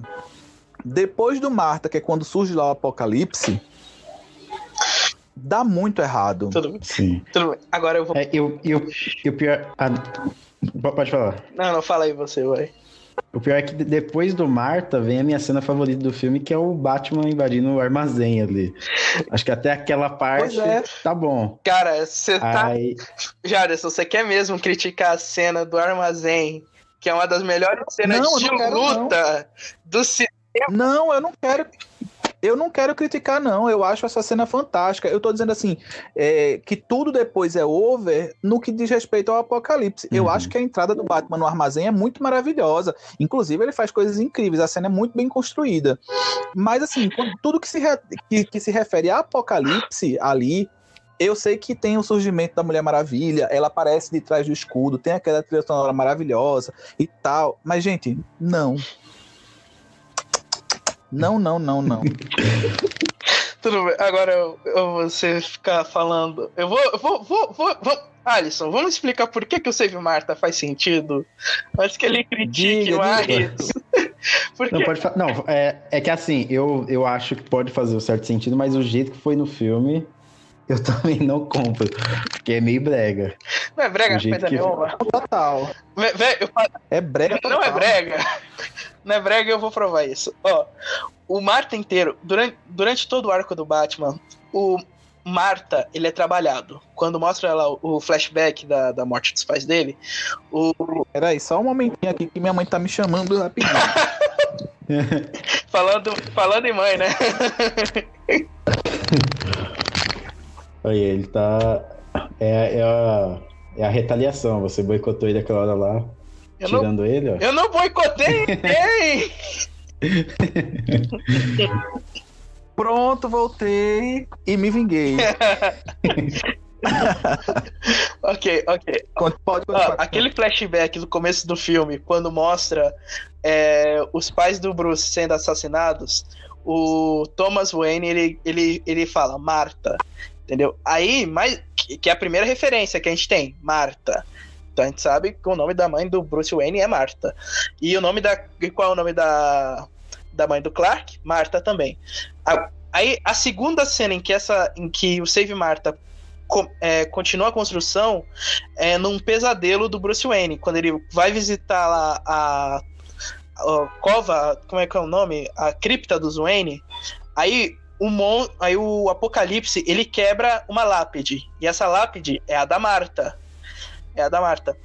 depois do Marta, que é quando surge lá o apocalipse, dá muito errado. Tudo bem, Sim. tudo bem. Agora eu vou. É, eu, eu, e o pior. a- po- Pode falar. Não, não, fala aí você, vai. O pior é que de- depois do Marta vem a minha cena favorita do filme, que é o Batman invadindo o armazém ali. Acho que até aquela parte Pois é. tá bom. Cara, você tá. Aí, Jardim, você quer mesmo criticar a cena do armazém, que é uma das melhores cenas Não, de não quero, luta do cinema? Não, eu não quero. Eu não quero criticar, não. Eu acho essa cena fantástica. Eu tô dizendo assim, é, que tudo depois é over no que diz respeito ao apocalipse. Eu Uhum. acho que a entrada do Batman no armazém é muito maravilhosa. Inclusive, ele faz coisas incríveis. A cena é muito bem construída. Mas, assim, tudo que se, re- que, que se refere a apocalipse ali. Eu sei que tem o surgimento da Mulher Maravilha, ela aparece de trás do escudo, tem aquela trilha sonora maravilhosa e tal. Mas, gente, não. Não, não, não, não. Tudo bem, agora eu, eu vou você ficar falando. Eu vou, eu vou, vou, vou, vou- Alisson, vamos explicar por que, que o Save Marta faz sentido? Antes que ele critique Diga. Porque Não, pode fa- Não, é, é que assim, eu, eu acho que pode fazer um certo sentido, mas o jeito que foi no filme, eu também não compro. Porque é meio brega. não é brega coisa que- nenhuma. Total. É brega total. Não é brega. Não é brega, eu vou provar isso. Ó, o Marta inteiro, durante, durante todo o arco do Batman, o Marta, ele é trabalhado. Quando mostra lá o flashback da, da morte dos pais dele, o, Peraí, só um momentinho aqui que minha mãe tá me chamando rapidinho. falando, falando em mãe, né? Aí ele tá. É, é, a, é a retaliação. Você boicotou ele aquela hora lá, Eu não, tirando ele, ó. eu não boicotei ninguém! Pronto, voltei e me vinguei. ok, ok. Pode continuar. aquele flashback do começo do filme, quando mostra é, os pais do Bruce sendo assassinados, o Thomas Wayne, ele, ele, ele fala, Marta, entendeu? Aí, mais, que é a primeira referência que a gente tem, Marta. Então a gente sabe que o nome da mãe do Bruce Wayne é Marta. E o nome da... Qual é o nome da, da mãe do Clark? Marta também. A- aí, a segunda cena em que, essa, em que o Save Marta co- é, continua a construção é num pesadelo do Bruce Wayne, quando ele vai visitar lá a, a cova, como é que é o nome? A cripta dos Wayne. Aí o mon, aí o Apocalipse, ele quebra uma lápide, e essa lápide é a da Marta. É a da Marta.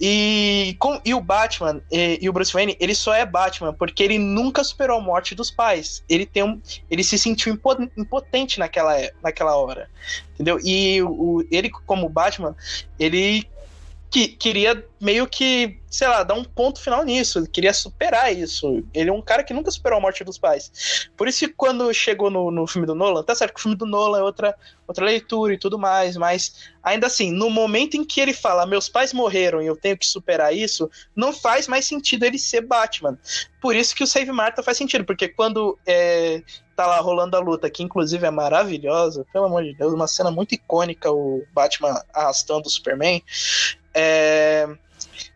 E, com, e o Batman e, e o Bruce Wayne, ele só é Batman porque ele nunca superou a morte dos pais. Ele tem um, ele se sentiu impo- impotente naquela, naquela hora. Entendeu? E o, ele, como Batman, ele que, queria meio que, sei lá, dar um ponto final nisso. Ele queria superar isso. Ele é um cara que nunca superou a morte dos pais. Por isso que quando chegou no, no filme do Nolan, tá certo que o filme do Nolan é outra, outra leitura e tudo mais, mas ainda assim, no momento em que ele fala, meus pais morreram e eu tenho que superar isso, não faz mais sentido ele ser Batman. Por isso que o Save Marta faz sentido, porque quando é, tá lá rolando a luta, que inclusive é maravilhosa, pelo amor de Deus, uma cena muito icônica, o Batman arrastando o Superman. É,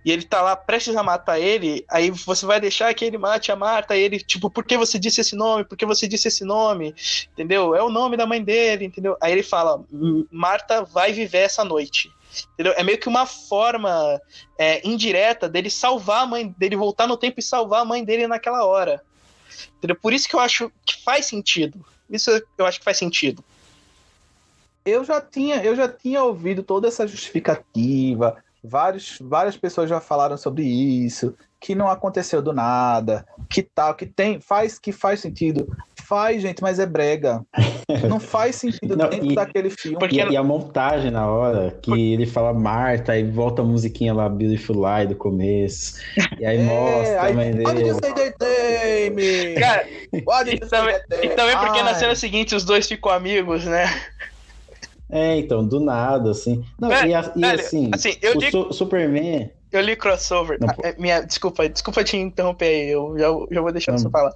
e ele tá lá prestes a matar ele, aí você vai deixar que ele mate a Marta, e ele, tipo, por que você disse esse nome? Por que você disse esse nome? Entendeu? É o nome da mãe dele, entendeu? Aí ele fala, "M- Marta vai viver essa noite. Entendeu? É meio que uma forma é, indireta dele salvar a mãe dele, voltar no tempo e salvar a mãe dele naquela hora. Entendeu? Por isso que eu acho que faz sentido. Isso eu acho que faz sentido. eu já tinha, eu já tinha ouvido toda essa justificativa. Vários, várias pessoas já falaram sobre isso, que não aconteceu do nada, que tal, que tem, faz que faz sentido. Faz, gente, mas é brega. Não faz sentido Não, dentro e- daquele filme. Porque- E, e a montagem na hora, que ele fala Marta, e volta a musiquinha lá, Beautiful Lie do começo. E aí mostra É, aí, a mãe dele. say that name? Cara, e did you say também, e também porque na Ai. cena seguinte os dois ficam amigos, né? É, então, do nada, assim. Não, Velho, e, a- e velho, assim, assim, eu o digo- Su- Superman. Eu li crossover. Não, Ah, é, minha, desculpa, desculpa te interromper aí, eu já, já vou deixar Não. você falar.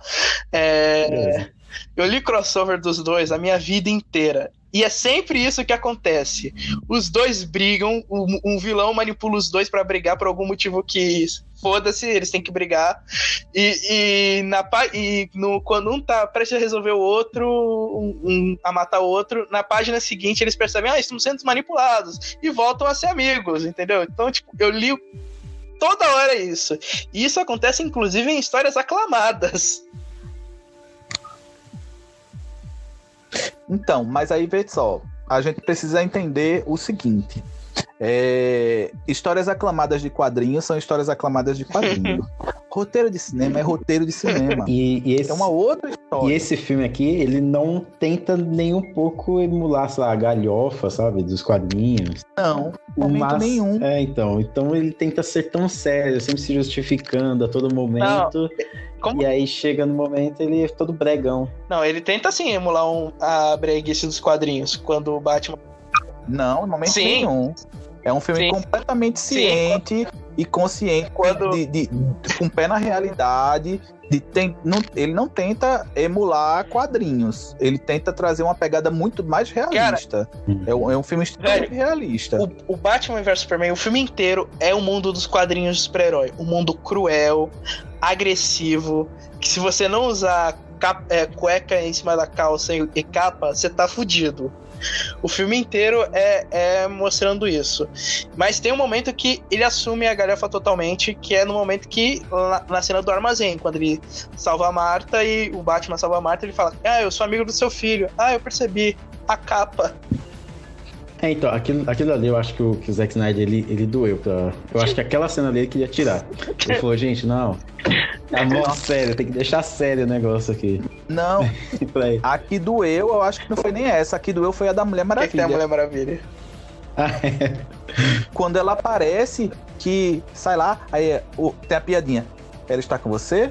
É, eu li crossover dos dois a minha vida inteira. E é sempre isso que acontece. Os dois brigam, um, um vilão manipula os dois pra brigar por algum motivo que foda-se, eles têm que brigar. E, e, na, e no, quando um tá prestes a resolver o outro, um, um a matar o outro, na página seguinte eles percebem, ah, estamos sendo manipulados. E voltam a ser amigos, entendeu? Então, tipo, eu li toda hora isso. E isso acontece, inclusive, em histórias aclamadas. Então, mas aí vê só, a gente precisa entender o seguinte. é, histórias aclamadas de quadrinhos são histórias aclamadas de quadrinho. roteiro de cinema é roteiro de cinema. E, e esse, É uma outra história. e esse filme aqui, ele não tenta nem um pouco emular, sei lá, a galhofa, sabe? Dos quadrinhos. Não, momento Mas- nenhum. É, então. Então ele tenta ser tão sério, sempre se justificando a todo momento. Como- E aí chega no momento ele é todo bregão. Não, ele tenta sim emular um, a breguice dos quadrinhos. Quando o Batman. Não, em momento Sim. nenhum. É um filme Sim. completamente Sim. ciente e consciente, Quando- de, de- com o pé na realidade. De tem, não, ele não tenta emular quadrinhos. Ele tenta trazer uma pegada muito mais realista. é, um, é um filme extremamente realista. O, o Batman vs Superman, o filme inteiro é o mundo dos quadrinhos de super-herói. Um mundo cruel, agressivo, que se você não usar cap- é, cueca em cima da calça e, capa, você tá fudido. O filme inteiro é, é mostrando isso. Mas tem um momento que ele assume a galhofa totalmente, que é no momento que, na cena do armazém, quando ele salva a Marta e o Batman salva a Marta, ele fala: Ah, eu sou amigo do seu filho. Ah, eu percebi. A capa. É, então, aquilo, aquilo ali eu acho que o, que o Zack Snyder ele, ele doeu pra. Eu acho que aquela cena ali ele queria tirar. Ele falou, gente, não. Tá muito sério, tem que deixar sério o negócio aqui. Não, Eu falei, a que doeu, eu acho que não foi nem essa. A que doeu foi a da Mulher O que, que tem a Maravilha. Mulher Maravilha? ah, é. Quando ela aparece, que sai lá, aí é, o- tem a piadinha. Ela está com você?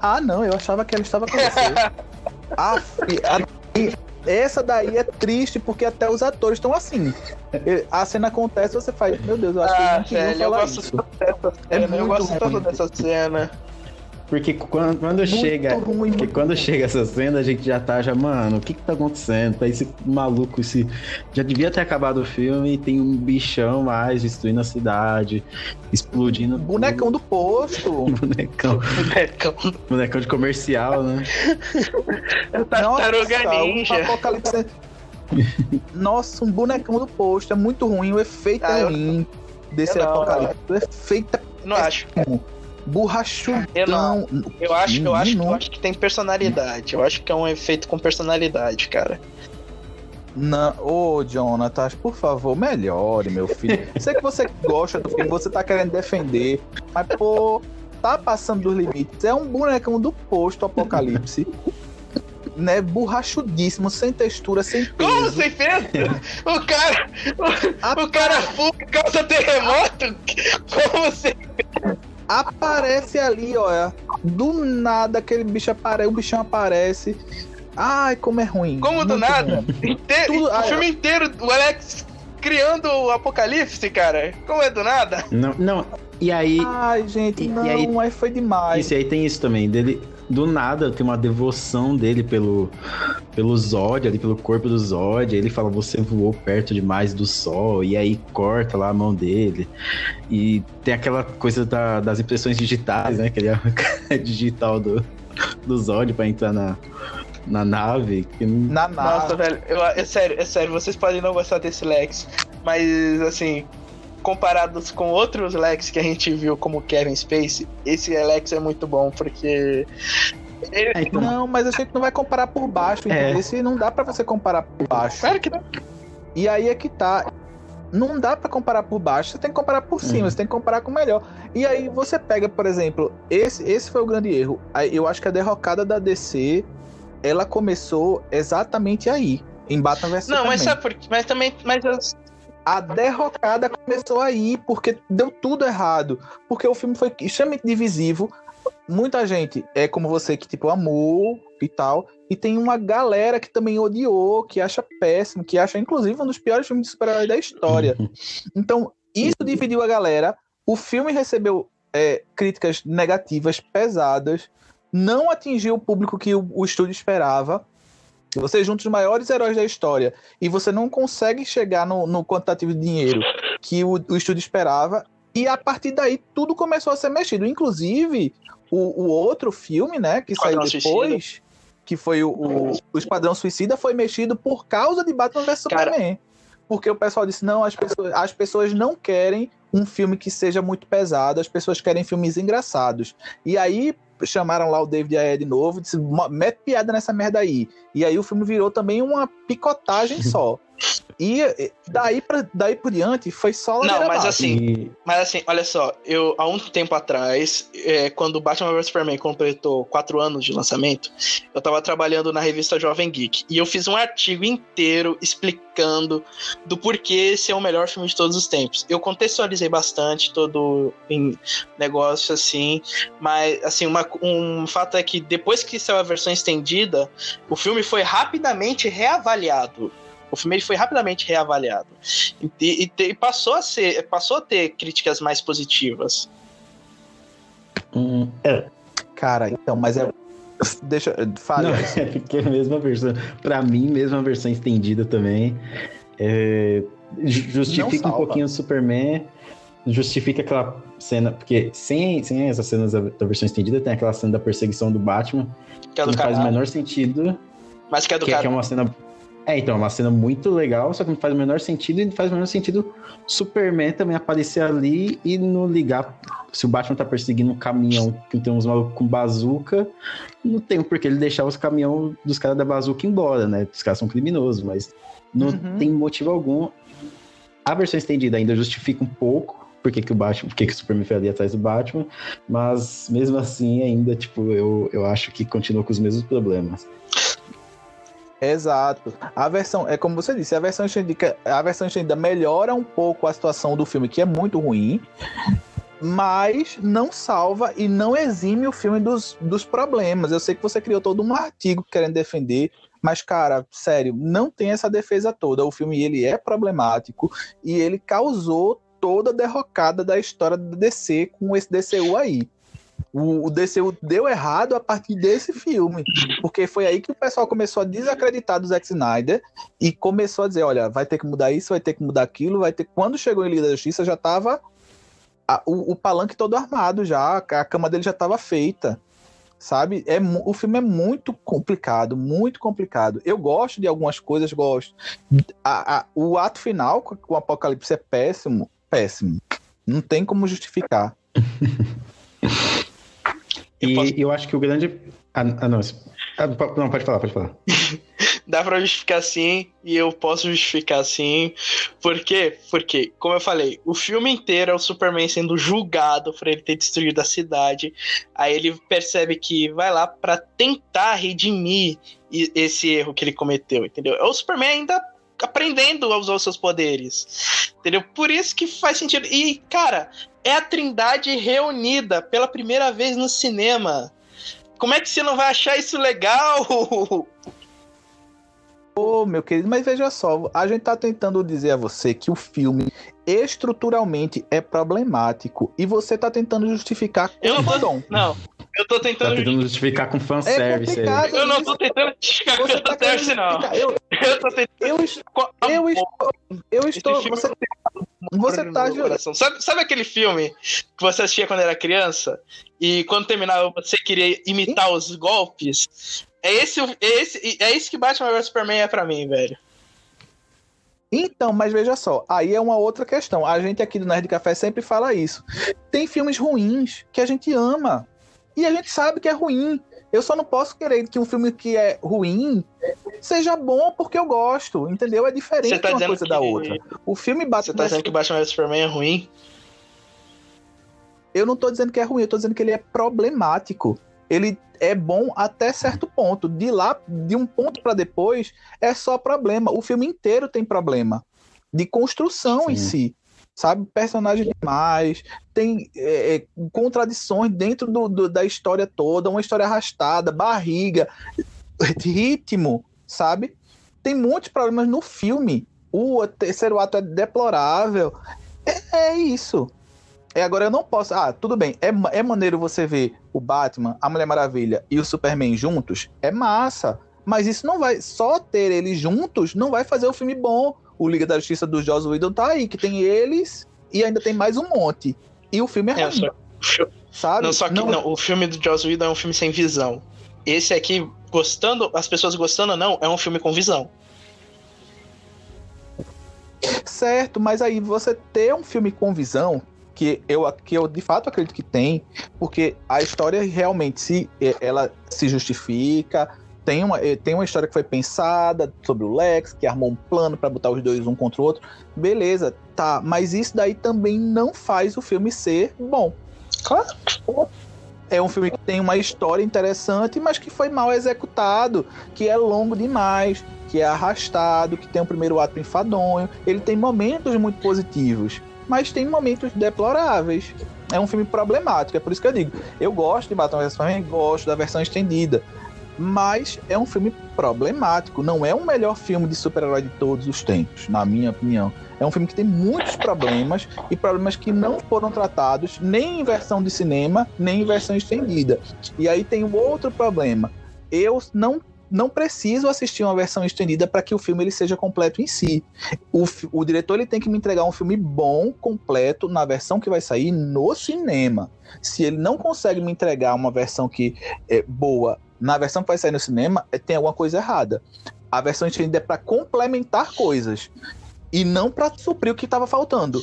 Ah, não, eu achava que ela estava com você. ah, fi- a- essa daí é triste porque até os atores estão assim. A cena acontece, você faz, meu Deus, eu acho que Ah, queriam velho, eu gosto isso. tanto dessa É cena. eu muito gosto tanto dessa cena. Porque quando, quando chega. ruim, porque quando ruim. chega essa cena, a gente já tá, já, mano, o que que tá acontecendo? Tá esse maluco, esse. Já devia ter acabado o filme e tem um bichão mais destruindo a cidade, explodindo. Bonecão do posto. tudo. Bonecão. Bonecão. Bonecão de comercial, né? Tartaruga Nossa, um apocalipse- Nossa, um bonecão do posto. É muito ruim. O efeito Ah, é eu- ruim desse eu não, apocalipse. O efeito é Não acho. Borrachudão. Eu não. Eu acho, eu acho, eu acho que tem personalidade. Eu acho que é um efeito com personalidade, cara. Não, ô Jonatas, por favor, melhore, meu filho. Sei que você gosta do filme, você tá querendo defender, mas pô, tá passando dos limites. É um bonecão do posto apocalipse. Né, borrachudíssimo, sem textura, sem Como peso. você fez? O cara. O, o cara fuga causa terremoto? Como você. Aparece ali, olha. Do nada aquele bicho aparece, o bichão aparece. Ai, como é ruim. Como do nada? Inte- Tudo- o filme inteiro, o Alex criando o apocalipse, cara. Como é do nada? Não, não. E aí. Ai, gente, E- e não, aí- aí foi demais. Isso aí tem isso também, dele. Do nada tem uma devoção dele pelo, pelo Zod, ali pelo corpo do Zod. Ele fala, você voou perto demais do sol, e aí corta lá a mão dele. E tem aquela coisa da- das impressões digitais, né? Que ele é digital do, do Zod pra entrar na, na nave. Que não- Na Nossa, nave. velho, eu- é sério, é sério, vocês podem não gostar desse Lex, mas assim, comparados com outros Lex que a gente viu como Kevin Space, esse Lex é muito bom, porque. Ele, É, então, Não, mas a gente não vai comparar por baixo, É. entendeu? Esse não dá pra você comparar por baixo. claro que não. E aí é que tá. Não dá pra comparar por baixo, você tem que comparar por cima, Uhum. você tem que comparar com o melhor. E aí você pega, por exemplo, esse, esse foi o grande erro. Eu acho que a derrocada da DC, ela começou exatamente aí, em Batman vs Não, mas sabe por quê? Mas também. Mas as- A derrocada começou aí, porque deu tudo errado. Porque o filme foi extremamente divisivo. Muita gente é como você que, tipo, amou e tal. E tem uma galera que também odiou, que acha péssimo, que acha, inclusive, um dos piores filmes de super-herói da história. Então, isso dividiu a galera. O filme recebeu é, críticas negativas, pesadas. Não atingiu o público que o, o estúdio esperava. Você junta os maiores heróis da história e você não consegue chegar no, no quantitativo de dinheiro que o, o estúdio esperava. E a partir daí tudo começou a ser mexido. Inclusive, o, o outro filme, né, que Esquadrão saiu depois, que foi o, o, o Esquadrão Suicida, foi mexido por causa de Batman vs. Superman. Porque o pessoal disse: não, as pessoas, as pessoas não querem um filme que seja muito pesado, as pessoas querem filmes engraçados. E aí chamaram lá o David Ayer de novo, disse, "Mo- mete piada nessa merda aí. E aí o filme virou também uma picotagem só. E daí, pra, daí por diante foi só Não, mas assim, e- Mas assim, olha só, eu há um tempo atrás, é, quando o Batman vs Superman completou quatro anos de lançamento, eu tava trabalhando na revista Jovem Geek e eu fiz um artigo inteiro explicando do porquê esse é o melhor filme de todos os tempos. Eu contextualizei bastante todo em negócio assim, mas assim, uma- um fato é que depois que saiu a versão estendida, o filme foi rapidamente reavaliado. O filme ele foi rapidamente reavaliado. E, e e passou, a ser, passou a ter críticas mais positivas. Hum, é, Cara, então, mas é. Deixa. Fale. Não, é porque a mesma versão. Pra mim, mesma versão estendida também. é, ju- justifica um pouquinho o Superman. Justifica aquela cena. Porque sem, sem essas cenas da, da versão estendida, tem aquela cena da perseguição do Batman. Que Que é do não faz o caralho. menor sentido. Mas que é do Que, que é cara. uma cena. É, então, é uma cena muito legal, só que não faz o menor sentido, e não faz o menor sentido Superman também aparecer ali e não ligar. Se o Batman tá perseguindo um caminhão que tem uns malucos com bazuca, não tem por que ele deixar os caminhões dos caras da bazuca embora, né? Os caras são criminosos, mas não Uhum. tem motivo algum. A versão estendida ainda justifica um pouco porque que o Batman, porque que o Superman foi ali atrás do Batman, mas mesmo assim ainda, tipo, eu, eu acho que continua com os mesmos problemas. Exato. A versão, é como você disse, a versão estendida, a versão estendida melhora um pouco a situação do filme, que é muito ruim, mas não salva e não exime o filme dos, dos problemas. Eu sei que você criou todo um artigo querendo defender, mas, cara, sério, não tem essa defesa toda. O filme ele é problemático e ele causou toda a derrocada da história do DC com esse DCU aí. O, o DCU deu errado a partir desse filme. Porque foi aí que o pessoal começou a desacreditar do Zack Snyder e começou a dizer: olha, vai ter que mudar isso, vai ter que mudar aquilo, vai ter. Quando chegou em Liga da Justiça, já tava a- o, o palanque todo armado já, a cama dele já tava feita. Sabe? É, o filme é muito complicado, muito complicado. Eu gosto de algumas coisas, gosto. A- a- o ato final com o Apocalipse é péssimo, péssimo. Não tem como justificar. Eu E posso- eu acho que o grande. Ah, ah, não. ah, não, pode falar, pode falar. Dá pra justificar sim, e eu posso justificar sim. Por quê? Porque, como eu falei, o filme inteiro é o Superman sendo julgado por ele ter destruído a cidade. Aí ele percebe que vai lá pra tentar redimir esse erro que ele cometeu, entendeu? É o Superman ainda aprendendo a usar os seus poderes. Entendeu? Por isso que faz sentido. E, cara, é a Trindade reunida pela primeira vez no cinema. Como é que você não vai achar isso legal? Ô, meu querido, mas veja só, a gente tá tentando dizer a você que o filme estruturalmente é problemático e você tá tentando justificar com Eu não o tô- fandom. Não, eu tô Tá tentando. tentando justificar com É fanservice aí. complicado. Eu não tô tentando justificar Você eu tá não. Eu, Eu tô tentando. eu, eu estou, eu estou, Esse você, no você tá ju- coração. Sabe, sabe aquele filme que você assistia quando era criança? E quando terminava você queria imitar os golpes? É esse, é esse, é isso que Batman vs Superman é pra mim, velho. Então, mas veja só, aí é uma outra questão. A gente aqui do Nerd Café sempre fala isso. Tem filmes ruins que a gente ama e a gente sabe que é ruim. Eu só não posso querer que um filme que é ruim seja bom porque eu gosto, entendeu? É diferente Você tá uma dizendo coisa que, da outra. O filme Você Batman tá dizendo que Batman vs Superman é ruim? Eu não tô dizendo que é ruim, eu tô dizendo que ele é problemático. Ele é bom até certo ponto. De lá, de um ponto pra depois, é só problema. O filme inteiro tem problema. De construção em Sim. si. Sabe? Personagens demais. Tem é, é, contradições dentro do- do- da história toda. Uma história arrastada, barriga, ritmo, sabe? Tem muitos problemas no filme. O terceiro ato é deplorável. É, é isso. É, agora eu não posso. Ah, tudo bem. É, é maneiro você ver o Batman, a Mulher Maravilha e o Superman juntos. É massa. Mas isso não vai. Só ter eles juntos não vai fazer o filme bom. O Liga da Justiça do Joss Whedon tá aí, que tem eles e ainda tem mais um monte. E o filme é É, ruim, só, sabe? não, só que não. o filme do Joss Whedon é um filme sem visão. Esse aqui, gostando, as pessoas gostando ou não, é um filme com visão. Certo, mas aí você ter um filme com visão, que eu, que eu de fato acredito que tem, porque a história realmente se eh, ela se justifica. Tem uma, eh, tem uma história que foi pensada sobre o Lex, que armou um plano pra botar os dois um contra o outro. Beleza, tá. Mas isso daí também não faz o filme ser bom. Claro. É um filme que tem uma história interessante, mas que foi mal executado, que é longo demais, que é arrastado, que tem um primeiro ato enfadonho. Ele tem momentos muito positivos, mas tem momentos deploráveis. É um filme problemático, é por isso que eu digo. Eu gosto de Batman vs Superman, gosto da versão estendida. Mas é um filme problemático. Não é o melhor filme de super-herói de todos os tempos, na minha opinião. É um filme que tem muitos problemas e problemas que não foram tratados nem em versão de cinema, nem em versão estendida. E aí tem um outro problema. Eu não não preciso assistir uma versão estendida para que o filme ele seja completo em si. O, o diretor ele tem que me entregar um filme bom, completo, na versão que vai sair no cinema. Se ele não consegue me entregar uma versão que é boa na versão que vai sair no cinema, é- tem alguma coisa errada. A versão estendida é para complementar coisas e não para suprir o que estava faltando.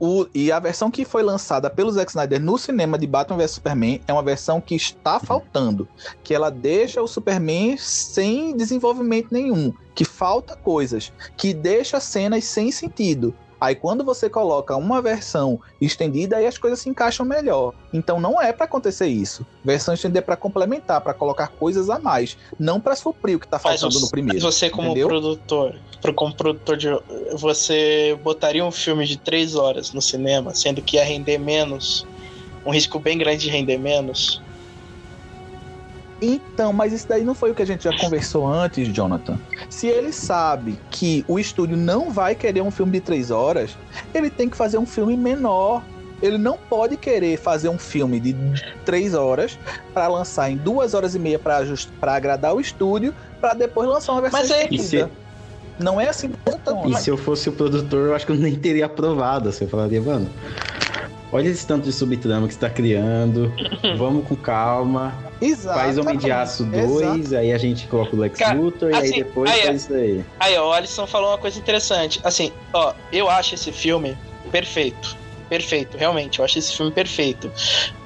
O- e a versão que foi lançada pelo Zack Snyder no cinema de Batman vs Superman é uma versão que está faltando. Que ela deixa o Superman sem desenvolvimento nenhum. Que falta coisas. Que deixa cenas sem sentido. Aí quando você coloca uma versão estendida, aí as coisas se encaixam melhor. Então não é para acontecer isso. Versão estendida é para complementar, para colocar coisas a mais, não para suprir o que tá Mas faltando você, no primeiro. você como entendeu? produtor, pro- como produtor de. Você botaria um filme de três horas no cinema, sendo que ia render menos. Um risco bem grande de render menos. Então, mas isso daí não foi o que a gente já conversou antes, Jonathan. Se ele sabe que o estúdio não vai querer um filme de três horas, ele tem que fazer um filme menor. Ele não pode querer fazer um filme de três horas para lançar em duas horas e meia para agradar o estúdio, para depois lançar uma versão Mas é-. Não é assim funciona. E se eu fosse o produtor, eu acho que eu nem teria aprovado. Assim, eu falaria, mano, olha esse tanto de subtrama que você tá criando, vamos com calma. Faz Homem de Aço Exatamente. 2, aí a gente coloca o Lex Cara, Luthor, e aí assim, depois aí, faz isso aí. Aí, ó, o Alisson falou uma coisa interessante. Assim, ó, eu acho esse filme perfeito. Perfeito, realmente. Eu acho esse filme perfeito.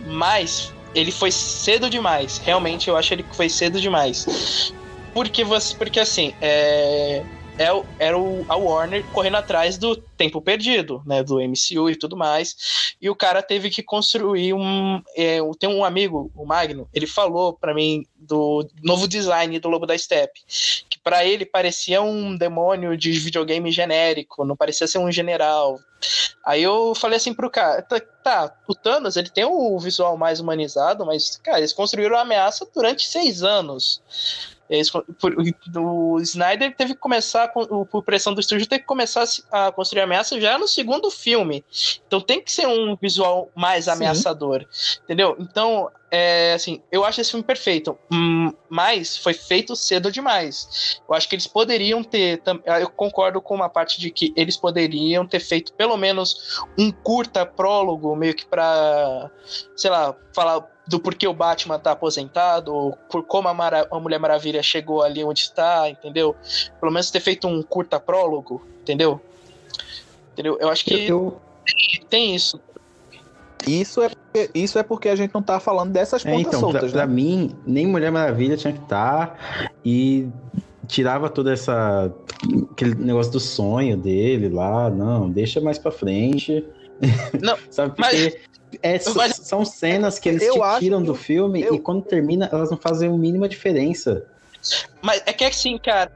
Mas ele foi cedo demais. Realmente, eu acho ele que foi cedo demais. Porque você. Porque assim, é. É, o- era o, a Warner correndo atrás do tempo perdido, né? Do MCU e tudo mais. E o cara teve que construir um. É, tem um amigo, o Magno, ele falou pra mim do novo design do Lobo da Steppe que pra ele parecia um demônio de videogame genérico, não parecia ser um general. Aí eu falei assim pro cara, tá, tá, o Thanos ele tem o visual mais humanizado, mas cara, eles construíram a ameaça durante seis anos. Eles, por, o Snyder teve que começar, com- por pressão do estúdio, teve que começar a construir a ameaça já no segundo filme. Então tem que ser um visual mais Sim. ameaçador. Entendeu? Então, é, assim, eu acho esse filme perfeito, hum, mas foi feito cedo demais. Eu acho que eles poderiam ter, tam- eu concordo com uma parte de que eles poderiam ter feito pelo menos um curta prólogo, meio que pra, sei lá, falar do porquê o Batman tá aposentado, ou por como a, Mara- a Mulher Maravilha chegou ali onde está, entendeu? Pelo menos ter feito um curta prólogo, entendeu? Entendeu? Eu acho que Eu, tem isso. Isso é, porque- isso é porque a gente não tá falando dessas é, pontas então, pra, soltas, pra né? mim, nem Mulher Maravilha tinha que estar e tirava toda essa. aquele negócio do sonho dele lá, não, deixa mais pra frente. Não, Sabe, mas- porque é, s- mas- são cenas que eles Eu te acho tiram que do filme eu- e quando termina, elas não fazem a mínima diferença. Mas é que assim, cara,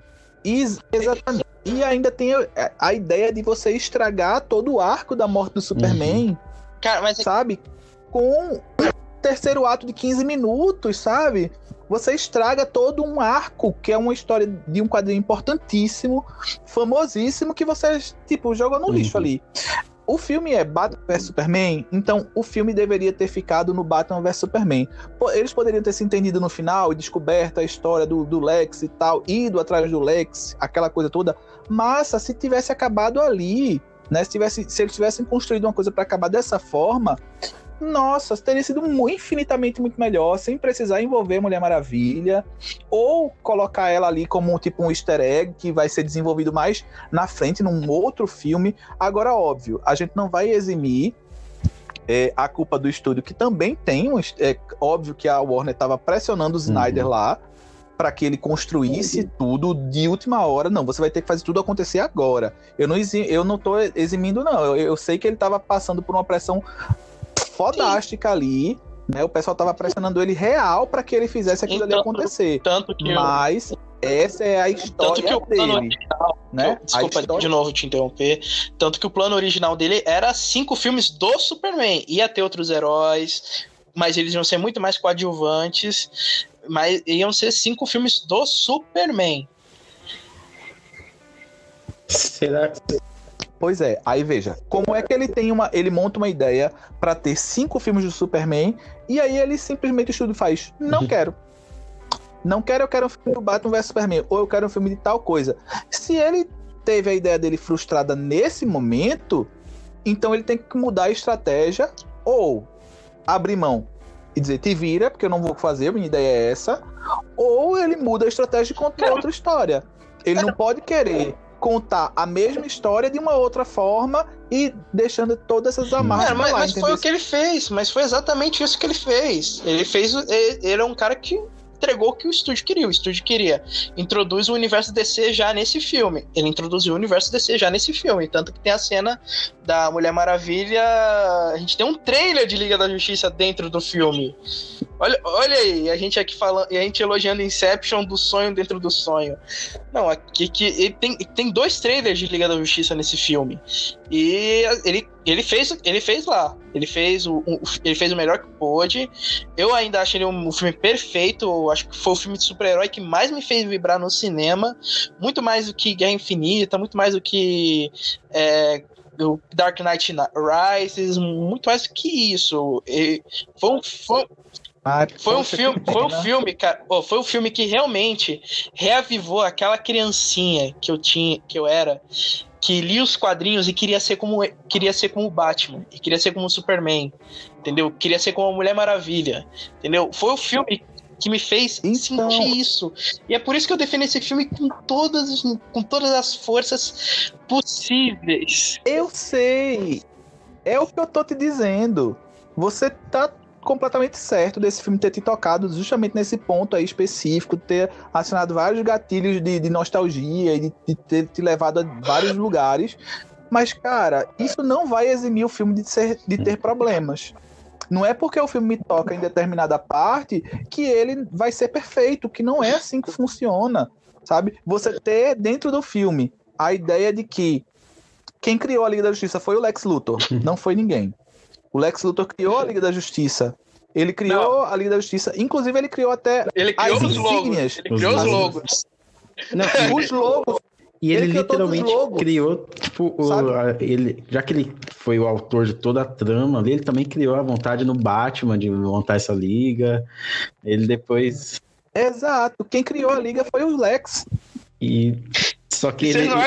Ex- exatamente. E ainda tem a, a ideia de você estragar todo o arco da morte do Superman, cara, mas é sabe? Com o terceiro ato de 15 minutos, sabe? Você estraga todo um arco, que é uma história de um quadrinho importantíssimo, famosíssimo, que você, tipo, joga no lixo Uhum. ali. O filme é Batman vs Superman, então o filme deveria ter ficado no Batman vs Superman. Eles poderiam ter se entendido no final e descoberto a história do, do Lex e tal, ido atrás do Lex, aquela coisa toda. Massa, se tivesse acabado ali, né? Se, tivesse, se eles tivessem construído uma coisa para acabar dessa forma, nossa, teria sido infinitamente muito melhor, sem precisar envolver a Mulher Maravilha, ou colocar ela ali como tipo um easter egg que vai ser desenvolvido mais na frente, num outro filme. Agora, óbvio, a gente não vai eximir é, a culpa do estúdio, que também tem. um É óbvio que a Warner estava pressionando o Snyder lá para que ele construísse tudo de última hora. Não, você vai ter que fazer tudo acontecer agora. Eu não, exi- eu não tô eximindo, não. Eu, eu sei que ele estava passando por uma pressão fodástica ali. Né? O pessoal tava pressionando ele real para que ele fizesse aquilo ali Então, acontecer. tanto que. eu- Mas essa é a história Tanto que o plano dele, né? Eu- Desculpa história... de novo te interromper. Tanto que o plano original dele era cinco filmes do Superman. Ia ter outros heróis, mas eles iam ser muito mais coadjuvantes. mas iam ser cinco filmes do Superman. Será Pois é, aí veja, como é que ele tem uma. Ele monta uma ideia pra ter cinco filmes do Superman e aí ele simplesmente estuda e faz. Não quero. Não quero, eu quero um filme do Batman vs Superman, ou eu quero um filme de tal coisa. Se ele teve a ideia dele frustrada nesse momento, então ele tem que mudar a estratégia, ou abrir mão e dizer, te vira, porque eu não vou fazer, minha ideia é essa, ou ele muda a estratégia e conta outra história. Ele não pode querer contar a mesma história de uma outra forma e deixando todas essas amarras pra mas, lá, mas foi o que ele fez, mas foi exatamente isso que ele fez. Ele fez. Ele, ele é um cara que entregou o que o estúdio queria. O estúdio queria introduz o universo DC já nesse filme. Ele introduziu o universo DC já nesse filme. Tanto que tem a cena da Mulher Maravilha. A gente tem um trailer de Liga da Justiça dentro do filme. Olha, olha aí, a gente aqui falando, e a gente elogiando Inception do sonho dentro do sonho. Não, aqui que tem, tem dois trailers de Liga da Justiça nesse filme. E ele, ele, fez, ele fez lá. Ele fez o, o- ele fez o melhor que pôde. Eu ainda acho ele um, filme perfeito. Acho que foi o filme de super-herói que mais me fez vibrar no cinema. Muito mais do que Guerra Infinita, muito mais do que é, o Dark Knight Rises, muito mais do que isso. E foi um, foi, Ai, foi um filme, foi um pena. filme, cara. foi um filme que realmente reavivou aquela criancinha que eu tinha, que eu era, que lia os quadrinhos e queria ser como queria ser como o Batman, e queria ser como o Superman, entendeu? Queria ser como a Mulher Maravilha, entendeu? Foi o filme que me fez Então- sentir isso. E é por isso que eu defendo esse filme com todas, com todas as forças possíveis. Eu sei. É o que eu tô te dizendo. Você tá completamente certo desse filme ter te tocado justamente nesse ponto aí específico, ter acionado vários gatilhos de, de nostalgia e de, de ter te levado a vários lugares. Mas, cara, isso não vai eximir o filme de, ser, de ter problemas. Não é porque o filme me toca em determinada parte que ele vai ser perfeito, que não é assim que funciona, sabe? Você ter dentro do filme a ideia de que quem criou a Liga da Justiça foi o Lex Luthor, não foi ninguém. O Lex Luthor criou a Liga da Justiça. Ele criou a Liga da Justiça, inclusive ele criou até Ele criou As os logos. insígnias. Ele criou os Os logos. Não, os logos. E ele, Ele criou literalmente logos. criou, tipo, o- a- ele, já que ele foi o autor de toda a trama ali, ele também criou a vontade no Batman de montar essa liga. Ele depois. Exato. Quem criou a Liga foi o Lex. E. Só que ele. não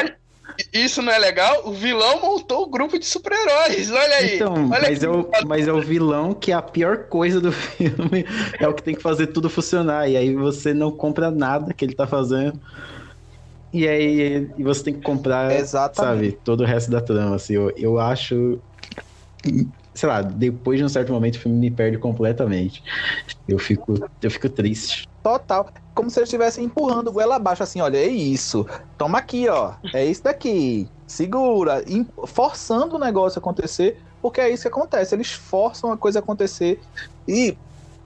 Isso não é legal? O vilão montou o grupo de super-heróis. Olha aí. Então, Olha mas é, o, mas é o vilão que é a pior coisa do filme. É o que tem que fazer tudo funcionar. E aí você não compra nada que ele tá fazendo. E aí e você tem que comprar, Exatamente. sabe, todo o resto da trama. Assim, eu, eu acho. Sei lá, depois de um certo momento o filme me perde completamente. Eu fico, eu fico triste. Total. Como se eles estivessem empurrando goela abaixo, assim, olha, é isso. Toma aqui, ó. É isso daqui. Segura. Forçando o negócio acontecer, porque é isso que acontece. Eles forçam a coisa acontecer e,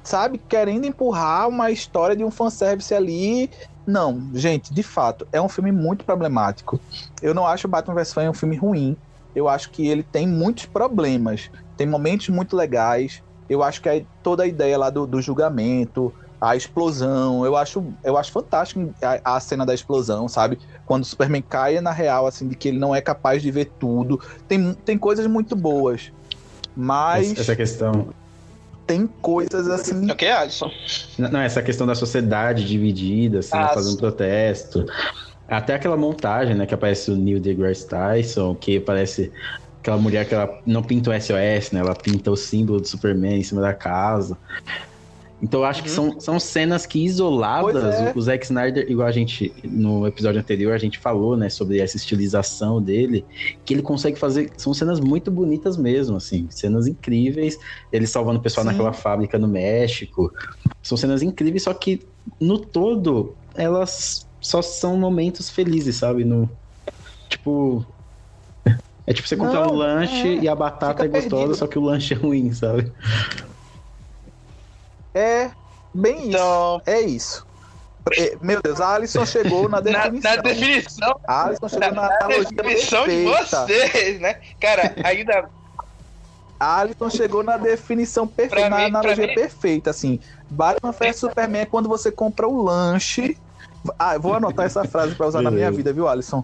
sabe, querendo empurrar uma história de um fanservice ali. Não, gente, de fato, é um filme muito problemático. Eu não acho Batman vs Superman um filme ruim. Eu acho que ele tem muitos problemas. Tem momentos muito legais. Eu acho que é toda a ideia lá do, do julgamento, a explosão, eu acho, eu acho fantástico a, a cena da explosão, sabe? Quando o Superman cai na real, assim, de que ele não é capaz de ver tudo. Tem, tem coisas muito boas. Mas Essa, questão. tem coisas assim. O que, Alisson? Não, essa questão da sociedade dividida, assim, Ah, fazendo protesto. Até aquela montagem, né, que aparece o Neil deGrasse Tyson, que parece aquela mulher que ela não pinta o SOS, né? Ela pinta o símbolo do Superman em cima da casa. Então eu acho que são, são cenas que isoladas, é. o, o Zack Snyder, igual a gente, no episódio anterior, a gente falou, né, sobre essa estilização dele, que ele consegue fazer, são cenas muito bonitas mesmo, assim, cenas incríveis, ele salvando o pessoal Sim. naquela fábrica no México, são cenas incríveis, só que no todo, elas só são momentos felizes, sabe, no, tipo... É tipo você comprar Não, um lanche é, e a batata fica é gostosa, perdido. só que o lanche é ruim, sabe? É bem isso. Então, É isso. É, Meu Deus, a Alisson chegou na na, definição. na definição, A Alisson chegou na, na definição de perfeita. vocês, né? Cara, ainda. A Alisson chegou na definição perfeita, Pra na mim- analogia mim- perfeita, assim. Batman vs Superman é quando você compra o lanche. Ah, eu vou anotar essa frase pra usar na minha vida, viu, Alisson?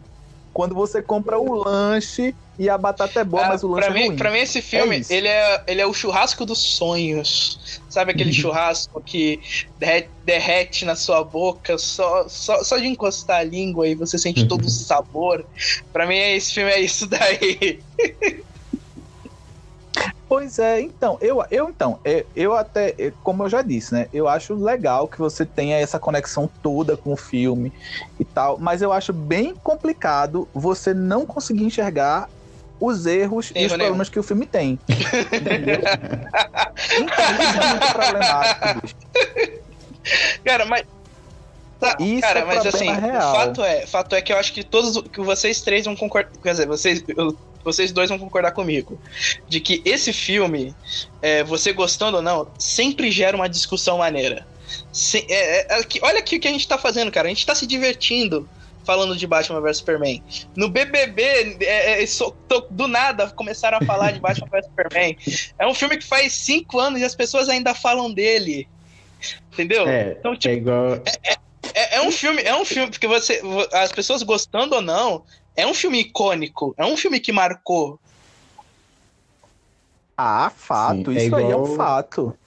Quando você compra o lanche e a batata é boa, Ah, mas o lanche pra, é mim, ruim. pra mim, esse filme, É ele, é, ele é o churrasco dos sonhos. Sabe aquele churrasco que derrete, derrete na sua boca só, só, só de encostar a língua e você sente todo o sabor? Pra mim, esse filme é isso daí. Pois é, então, eu, eu então, é, eu até, é, como eu já disse, né? Eu acho legal que você tenha essa conexão toda com o filme e tal, mas eu acho bem complicado você não conseguir enxergar os erros e Erro os nenhum. problemas que o filme tem. Entendeu? então, isso é muito problemático, bicho. Cara, mas. Tá, Isso cara, é mas assim, problema o real. fato é, fato é que eu acho que todos que vocês três vão concordar. Quer dizer, vocês, eu- vocês dois vão concordar comigo. De que esse filme, é, você gostando ou não, sempre gera uma discussão maneira. Se- é- é- é olha aqui o que a gente tá fazendo, cara. A gente tá se divertindo falando de Batman vs Superman. No BBB, é, é, só- tô- do nada, começaram a falar de Batman vs Superman. É um filme que faz cinco anos e as pessoas ainda falam dele. Entendeu? É, Então, tipo, é igual. é, é um filme, é um filme, porque você. As pessoas gostando ou não, é um filme icônico, é um filme que marcou. Ah, fato, Sim, é isso aí é igual- um fato.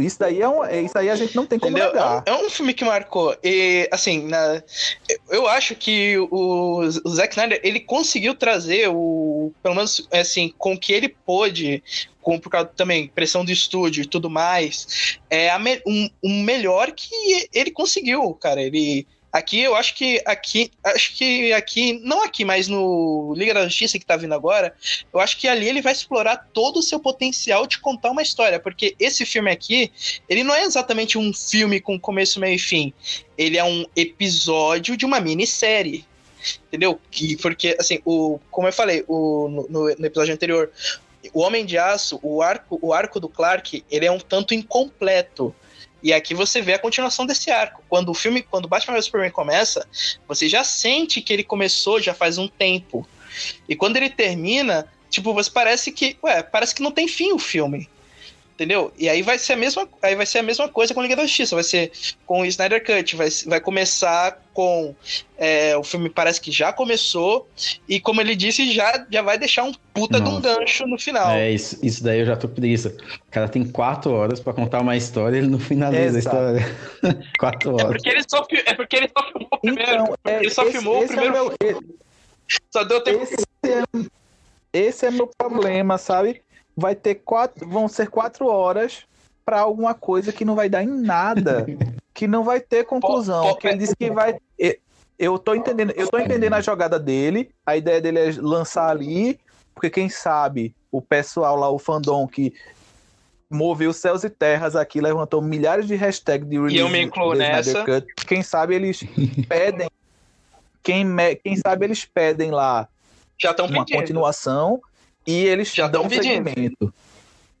Isso daí é um, isso aí a gente não tem como Entendeu? negar. É um, é um filme que marcou. E, assim, na- eu acho que o, o Zack Snyder, ele conseguiu trazer o. Pelo menos, assim, com o que ele pôde, com, por causa também pressão do estúdio e tudo mais, é a me- um, um melhor que ele conseguiu, cara. Ele. Aqui eu acho que aqui, acho que aqui, não aqui, mas no Liga da Justiça que tá vindo agora, eu acho que ali ele vai explorar todo o seu potencial de contar uma história, porque esse filme aqui, ele não é exatamente um filme com começo, meio e fim. Ele é um episódio de uma minissérie. Entendeu? Que, porque, assim, o, como eu falei o, no- no episódio anterior, o Homem de Aço, o arco, o arco do Clark, ele é um tanto incompleto. E aqui você vê a continuação desse arco. Quando o filme, quando Batman vs Superman começa, você já sente que ele começou já faz um tempo. E quando ele termina, tipo, você parece que, ué, parece que não tem fim o filme. Entendeu? E aí vai ser a mesma, aí vai ser a mesma coisa com Liga da Justiça. Vai ser com o Snyder Cut. Vai, vai começar com. é, o filme parece que já começou. E como ele disse, já, já vai deixar um puta de um Nossa. gancho no final. É, isso, isso daí eu já tô preguiça. O cara tem quatro horas pra contar uma história e ele não finaliza Exato. a história. quatro É horas. porque ele só, é porque ele só filmou o primeiro. Então, é, ele só esse- filmou o esse é primeiro. meu- e- Só deu tempo. esse é, esse é meu problema, sabe? Vai ter quatro, vão ser quatro horas pra alguma coisa que não vai dar em nada, que não vai ter conclusão. Pô, pô, que ele disse que vai. e- Eu tô entendendo, eu tô entendendo a jogada dele. A ideia dele é lançar ali, porque quem sabe o pessoal lá, o fandom que moveu céus e terras aqui, levantou milhares de hashtags de release eu me incluo nessa. Cut. Quem sabe eles pedem, quem, quem sabe eles pedem lá Já estão uma pedindo. continuação e eles Já dão pedindo.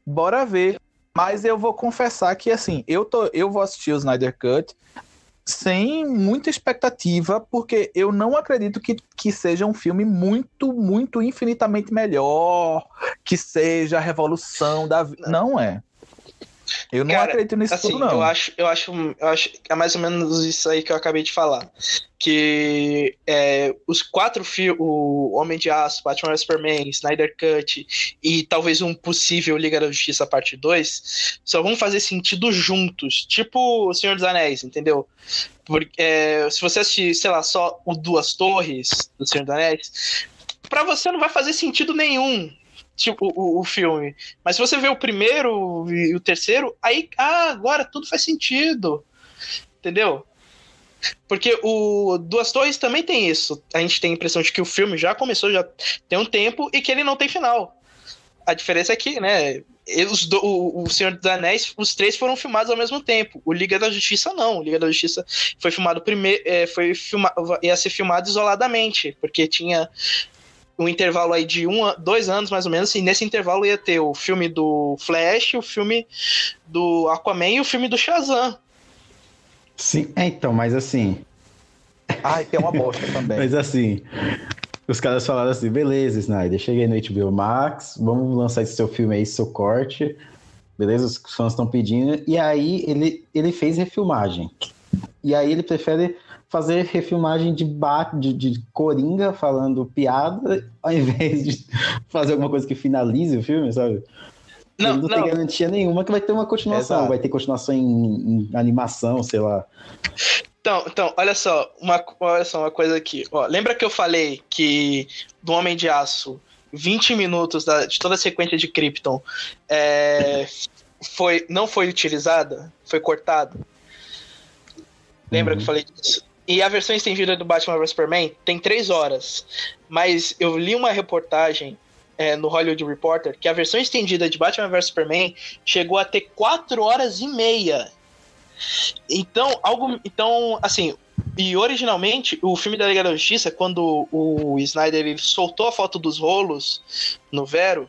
Bora ver. Mas eu vou confessar que assim, eu tô, eu vou assistir o Snyder Cut sem muita expectativa, porque eu não acredito que, que seja um filme muito, muito infinitamente melhor, que seja a revolução da vida. Não é. Eu não Cara, acredito nisso Assim, tudo, não. eu acho, eu acho, eu acho que é mais ou menos isso aí que eu acabei de falar. Que é, os quatro filmes, o Homem de Aço, Batman Superman, Snyder Cut e talvez um possível Liga da Justiça parte 2, só vão fazer sentido juntos. Tipo o Senhor dos Anéis, entendeu? Porque é, se você assistir, sei lá, só o Duas Torres do Senhor dos Anéis, pra você não vai fazer sentido nenhum. Tipo, o, o filme. Mas se você vê o primeiro e o terceiro, aí, ah, agora tudo faz sentido. Entendeu? Porque o Duas Torres também tem isso. A gente tem a impressão de que o filme já começou, já tem um tempo, e que ele não tem final. A diferença é que, né, os o, o Senhor dos Anéis, os três foram filmados ao mesmo tempo. O Liga da Justiça não. O Liga da Justiça foi filmado primeiro, é, foi filma, ia ser filmado isoladamente, porque tinha um intervalo aí de um, dois anos mais ou menos, e nesse intervalo ia ter o filme do Flash, o filme do Aquaman e o filme do Shazam. Sim, é, então, mas assim. Ai, que é uma bosta também. Mas assim. Os caras falaram assim: beleza, Snyder, cheguei no HBO Max, vamos lançar esse seu filme aí, seu corte. Beleza, os fãs estão pedindo. E aí ele, ele fez refilmagem. E aí ele prefere fazer refilmagem de, ba- de, de Coringa falando piada, ao invés de fazer alguma coisa que finalize o filme, sabe? Não, ele não, tem não. garantia nenhuma que vai ter uma continuação. Exato. Vai ter continuação em, em animação, sei lá. Então, então, olha só, uma, olha só uma coisa aqui. Ó, lembra que eu falei que do Homem de Aço, 20 minutos da- de toda a sequência de Krypton é, foi, não foi utilizada? Foi cortado? Lembra Uhum. que eu falei disso? E a versão estendida do Batman vs Superman tem 3 horas. Mas eu li uma reportagem é, no Hollywood Reporter que a versão estendida de Batman vs Superman chegou a ter 4 horas e meia. Então, algo. Então, assim. E originalmente, o filme da Liga da Justiça, quando o Snyder ele soltou a foto dos rolos no Vero,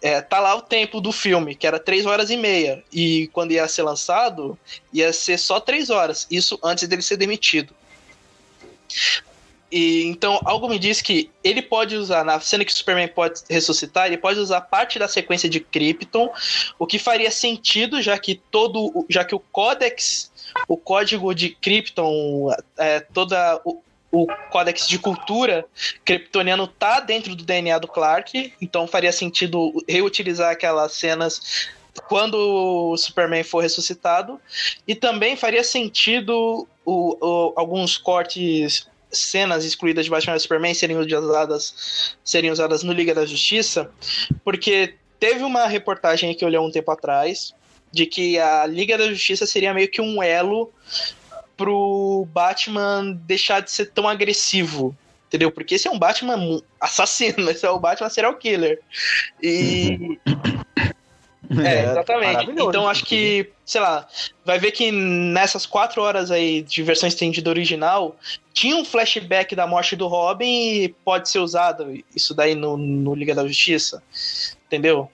é, tá lá o tempo do filme, que era 3 horas e meia. E quando ia ser lançado, ia ser só 3 horas. Isso antes dele ser demitido. E então algo me diz que ele pode usar, na cena que o Superman pode ressuscitar, ele pode usar parte da sequência de Krypton, o que faria sentido, já que todo, já que o Codex, o código de Krypton, é, toda o, o Codex de cultura kryptoniano tá dentro do DNA do Clark, então faria sentido reutilizar aquelas cenas quando o Superman for ressuscitado, e também faria sentido o- o- alguns cortes cenas excluídas de Batman vs Superman serem usadas, serem usadas no Liga da Justiça, porque teve uma reportagem que eu li há um tempo atrás de que a Liga da Justiça seria meio que um elo pro Batman deixar de ser tão agressivo. Entendeu? Porque esse é um Batman assassino, esse é o Batman serial killer. E. É, exatamente. maravilhoso, Então acho que, sei lá, vai ver que nessas quatro horas aí de versão estendida original, tinha um flashback da morte do Robin e pode ser usado isso daí no, no Liga da Justiça. Entendeu?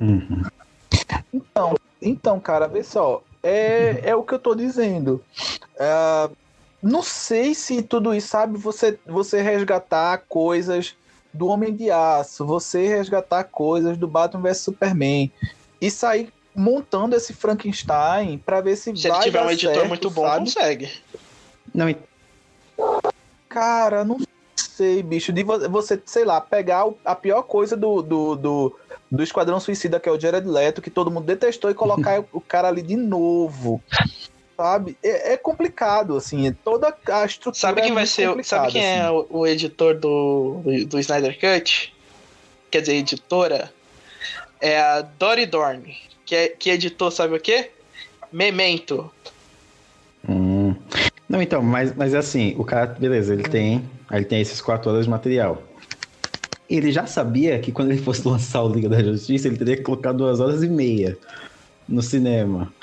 Uhum. Então, cara, vê só. É, é o que eu tô dizendo. Ah, não sei se tudo isso, sabe, você, você resgatar coisas do Homem de Aço, você resgatar coisas do Batman vs Superman e sair montando esse Frankenstein pra ver se, Se vai ele tiver dar um editor certo, muito bom, sabe? consegue. Não, Cara, não sei, bicho. De vo- você, sei lá, pegar a pior coisa do, do, do, do Esquadrão Suicida, que é o Jared Leto, que todo mundo detestou, e colocar o cara ali de novo. Sabe? É, é complicado, assim. é Toda a estrutura. Sabe quem é vai ser. o- Sabe quem é assim. o, o editor do, do, do Snyder Cut? Quer dizer, editora? É a Dory Dorn. Que, é, que editou, sabe o quê? Memento. Hum. Não, então, mas, mas é assim, o cara, beleza, ele tem, ele tem esses quatro horas de material. Ele já sabia que quando ele fosse lançar o Liga da Justiça, ele teria que colocar duas horas e meia no cinema.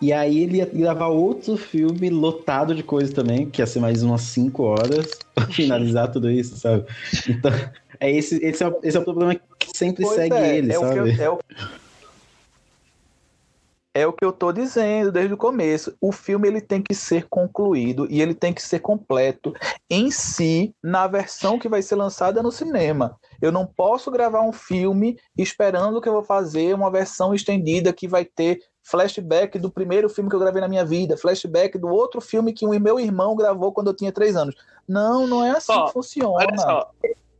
E aí ele ia gravar outro filme lotado de coisa também, que ia ser mais umas cinco horas pra finalizar tudo isso, sabe? Então, é esse, esse, é, o, esse é o problema que sempre Pois segue é, ele, é o que sabe? eu- é o- É o que eu tô dizendo desde o começo. O filme ele tem que ser concluído e ele tem que ser completo em si na versão que vai ser lançada no cinema. Eu não posso gravar um filme esperando que eu vou fazer uma versão estendida que vai ter flashback do primeiro filme que eu gravei na minha vida, flashback do outro filme que o meu irmão gravou quando eu tinha três anos. Não, não é assim Ó, que funciona. Olha só,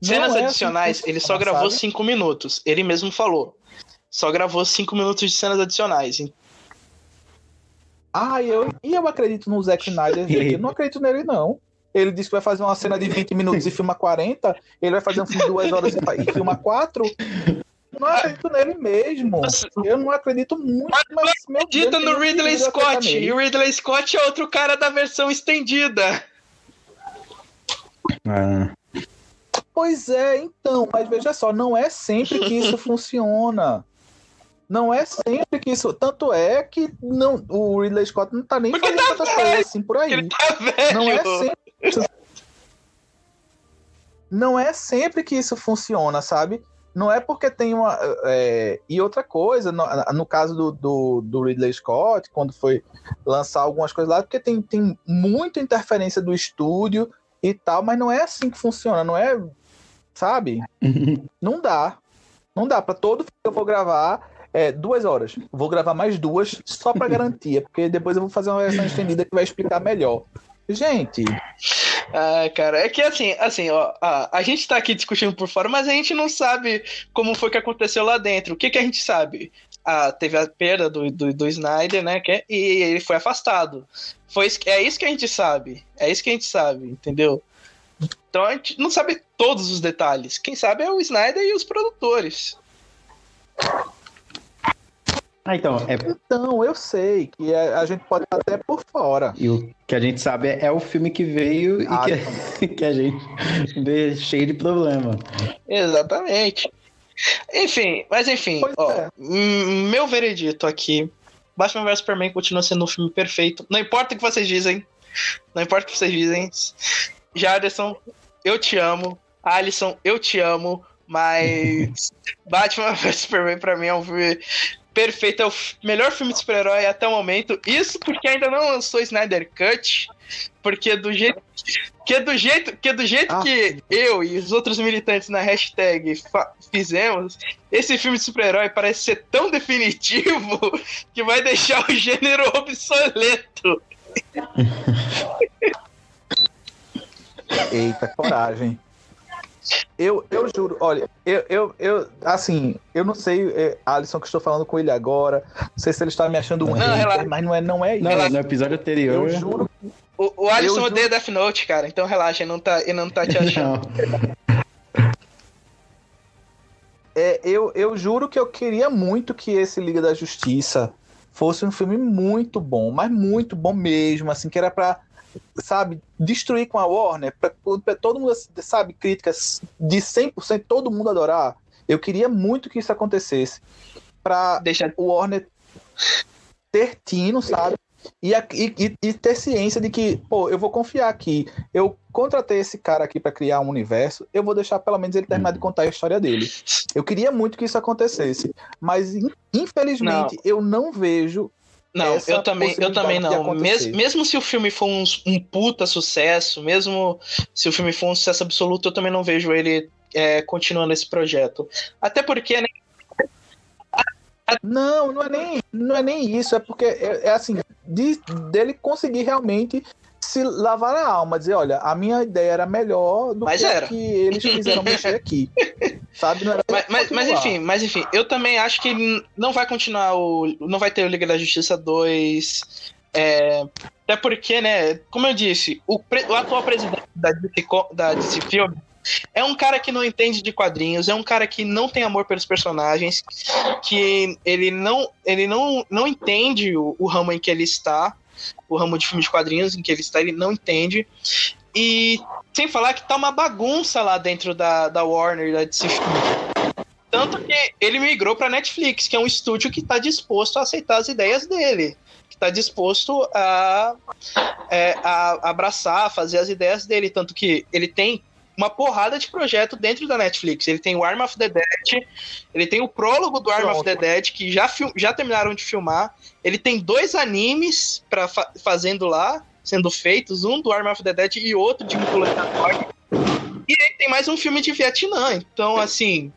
cenas é assim adicionais, ele só gravou sabe? cinco minutos. Ele mesmo falou. Só gravou cinco minutos de cenas adicionais. Ah, eu, e eu acredito no Zack Snyder, gente. Eu não acredito nele, não. Ele disse que vai fazer uma cena de 20 minutos e filma 40. Ele vai fazer um filme de 2 horas e filma 4. Não acredito nele mesmo. Eu não acredito muito, mas meu Acredita Deus, no Ridley Scott. E o Ridley Scott é outro cara da versão estendida. Ah, Pois é, então, mas veja só, não é sempre que isso funciona. Não é sempre que isso. Tanto é que não, o Ridley Scott não tá nem Porque fazendo tá tantas velho, coisas assim por aí. Ele tá velho. Não é sempre. Não é sempre que isso funciona, sabe? Não é porque tem uma. é, E outra coisa, no, no caso do, do, do Ridley Scott, quando foi lançar algumas coisas lá, porque tem, tem muita interferência do estúdio e tal, mas não é assim que funciona, não é, sabe? Não dá. Não dá. Pra todo filme que eu vou gravar, é duas horas. Vou gravar mais duas só pra garantia, porque depois eu vou fazer uma versão estendida que vai explicar melhor. Gente, Ah, cara, é que assim, assim, ó, a, a gente tá aqui discutindo por fora, mas a gente não sabe como foi que aconteceu lá dentro. O que que a gente sabe? Ah, teve a perda do, do, do Snyder, né? Que é- e ele foi afastado. Foi, é isso que a gente sabe. É isso que a gente sabe, entendeu? Então a gente não sabe todos os detalhes. Quem sabe é o Snyder e os produtores. Ah, então, é, então, eu sei que é- a gente pode estar até por fora. e o que a gente sabe é, é o filme que veio e Ah, que, que a gente vê cheio de problema. Exatamente. Enfim, mas enfim, ó, é. meu veredito aqui. Batman vs Superman continua sendo um filme perfeito. Não importa o que vocês dizem. Não importa o que vocês dizem. Jaderson, eu te amo. Alisson, eu te amo. Mas Batman vs Superman pra mim é um filme perfeito. É o melhor filme de super-herói até o momento. Isso porque ainda não lançou Snyder Cut. Porque do jeito que do jeito que do jeito Ah. que eu e os outros militantes na hashtag fizemos, esse filme de super-herói parece ser tão definitivo que vai deixar o gênero obsoleto. Eita, coragem. Eu, eu juro, olha, eu, eu, eu, assim, eu não sei, é, Alisson, que estou falando com ele agora, não sei se ele está me achando um Não, hater, relaxa. mas não é, não é isso. Não, no episódio anterior. eu juro, O, o Alisson Eu odeia Death Note, cara, então relaxa, ele não tá, ele não tá te achando. É, eu, eu juro que eu queria muito que esse Liga da Justiça fosse um filme muito bom, mas muito bom mesmo, assim, que era pra, sabe, destruir com a Warner, pra, pra todo mundo, sabe, críticas de 100%, todo mundo adorar. Eu queria muito que isso acontecesse. Pra Deixa o Warner ter tino, sabe? E, e- e- ter ciência de que, pô, eu vou confiar aqui. Eu contratei esse cara aqui pra criar um universo, eu vou deixar pelo menos ele terminar de contar a história dele. Eu queria muito que isso acontecesse, mas in- infelizmente eu não vejo. Não, eu também, eu também não. acontecer. Mes, mesmo se o filme for um, um puta sucesso, mesmo se o filme for um sucesso absoluto, eu também não vejo ele é, continuando esse projeto. Até porque, né, Não, não é nem, não é nem isso, é porque é, é assim, de- dele conseguir realmente se lavar a alma, dizer, olha, a minha ideia era melhor do Mas que era. que eles fizeram mexer aqui. Sabe? Mas, mas, mas enfim, mas enfim, eu também acho que não vai continuar o. Não vai ter o Liga da Justiça 2. É, até porque, né, como eu disse, o, pre- o atual presidente da DC, da DC Film é um cara que não entende de quadrinhos, é um cara que não tem amor pelos personagens, que ele não, ele não, não entende o, o ramo em que ele está, o ramo de filme de quadrinhos em que ele está, ele não entende. E sem falar que tá uma bagunça lá dentro da, da Warner, da DC tanto que ele migrou para Netflix, que é um estúdio que está disposto a aceitar as ideias dele, que está disposto a, é, a abraçar, fazer as ideias dele. Tanto que ele tem uma porrada de projeto dentro da Netflix. Ele tem o Arm of the Dead, ele tem o prólogo do Arm of the Dead, que já, já terminaram de filmar. Ele tem dois animes para fazendo lá, sendo feitos, um do Arm of the Dead e outro de mitologia nórdica. E ele tem mais um filme de Vietnã. Então, assim,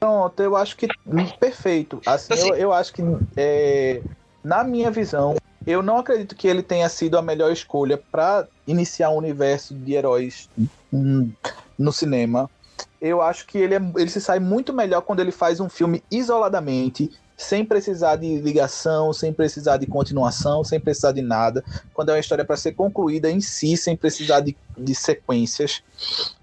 Pronto, eu acho que hum, perfeito. Assim, Assim- eu, eu acho que é, na minha visão, eu não acredito que ele tenha sido a melhor escolha para iniciar um universo de heróis hum, no cinema. Eu acho que ele, é- ele se sai muito melhor quando ele faz um filme isoladamente, sem precisar de ligação, sem precisar de continuação, sem precisar de nada. Quando é uma história para ser concluída em si, sem precisar de, de sequências.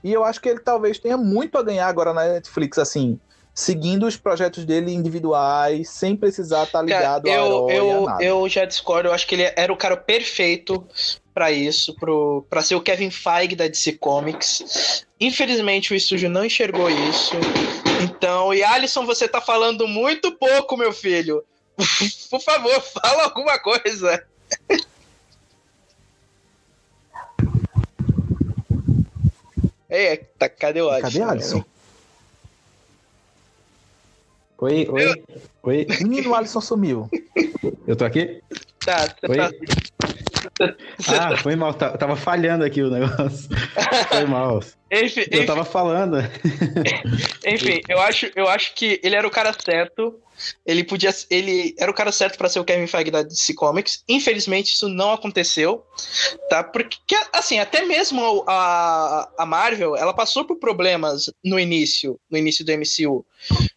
E eu acho que ele talvez tenha muito a ganhar agora na Netflix, assim, seguindo os projetos dele individuais, sem precisar estar ligado Cara, ao eu, herói, a eu, nada. eu já discordo. Eu acho que ele era o cara perfeito pra isso, pro, pra ser o Kevin Feige da DC Comics. Infelizmente o estúdio não enxergou isso. Então, e Alisson, você tá falando muito pouco, meu filho. Por favor, fala alguma coisa. Tá, cadê o Alisson? Cadê Alisson? Oi, oi, oi. Menino, o Alisson sumiu. Eu tô aqui? Tá, você Oi? tá- Ah, foi mal. tá- Tava falhando aqui o negócio. Foi mal. Enfim, Eu enfim, tava falando. enfim, eu acho, eu acho que ele era o cara certo. Ele podia, ele era o cara certo pra ser o Kevin Feige da DC Comics. Infelizmente isso não aconteceu, tá? Porque assim, até mesmo a, a Marvel, ela passou por problemas no início, no início do MCU.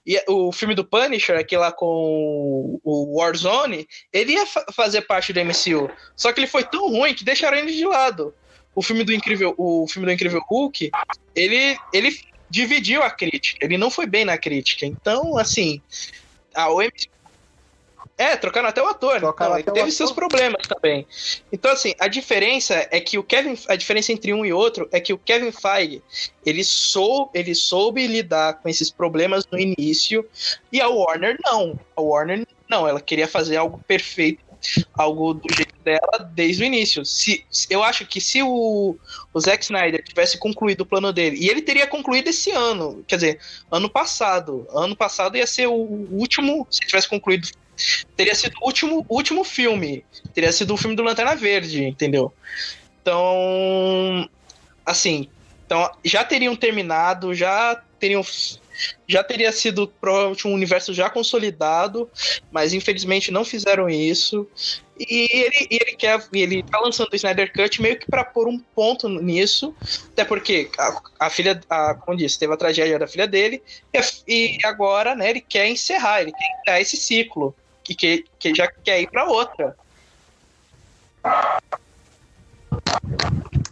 E o filme do Punisher, aquele lá com o Warzone, ele ia fa- fazer parte do MCU. Só que ele foi tão ruim que deixaram ele de lado. O filme do Incrível, o filme do Incrível Hulk, ele, ele dividiu a crítica. Ele não foi bem na crítica. Então, assim, a OMC. É, trocaram até o ator. Trocaram Então, teve ator. seus problemas também. Então, assim, a diferença é que o Kevin. A diferença entre um e outro é que o Kevin Feige ele, sou, ele soube lidar com esses problemas no início. E a Warner não. A Warner não. Ela queria fazer algo perfeito. Algo do jeito dela desde o início. Se, eu acho que se o, o Zack Snyder tivesse concluído o plano dele, e ele teria concluído esse ano, quer dizer, ano passado. Ano passado ia ser o último, se tivesse concluído, teria sido o último, último filme. Teria sido o filme do Lanterna Verde, entendeu? Então, assim, então já teriam terminado, já teriam já teria sido provavelmente um universo já consolidado, mas infelizmente não fizeram isso. E ele, e ele quer, e ele tá lançando o Snyder Cut meio que para pôr um ponto nisso, até porque a, a filha, a, como disse, teve a tragédia da filha dele, e, e agora, né, ele quer encerrar, ele quer encerrar esse ciclo, que, que, que já quer ir para outra.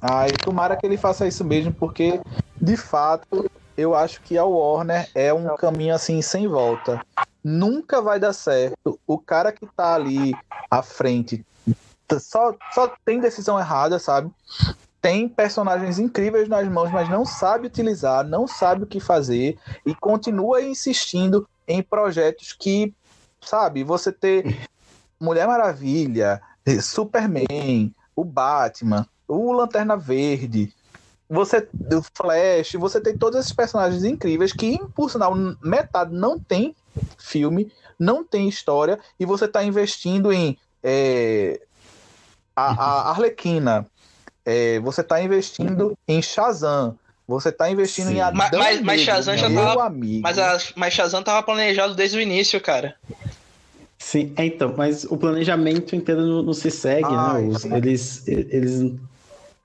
Ai, tomara que ele faça isso mesmo, porque de fato eu acho que a Warner é um caminho assim sem volta. Nunca vai dar certo. O cara que tá ali à frente só, só tem decisão errada, sabe? Tem personagens incríveis nas mãos, mas não sabe utilizar, não sabe o que fazer e continua insistindo em projetos que, sabe, você ter Mulher Maravilha, Superman, o Batman, o Lanterna Verde, você o Flash, você tem todos esses personagens incríveis que, por sinal, metade não tem filme, não tem história, e você está investindo em é, a, a Arlequina, é, você está investindo em Shazam, você está investindo Sim. em Adão Mas- mas- Shazam já meu tava- amigo. Mas, a, mas Shazam tava planejado desde o início, cara. Sim, é, então, mas o planejamento inteiro não, não se segue, Ai, né? Os- eles, eles,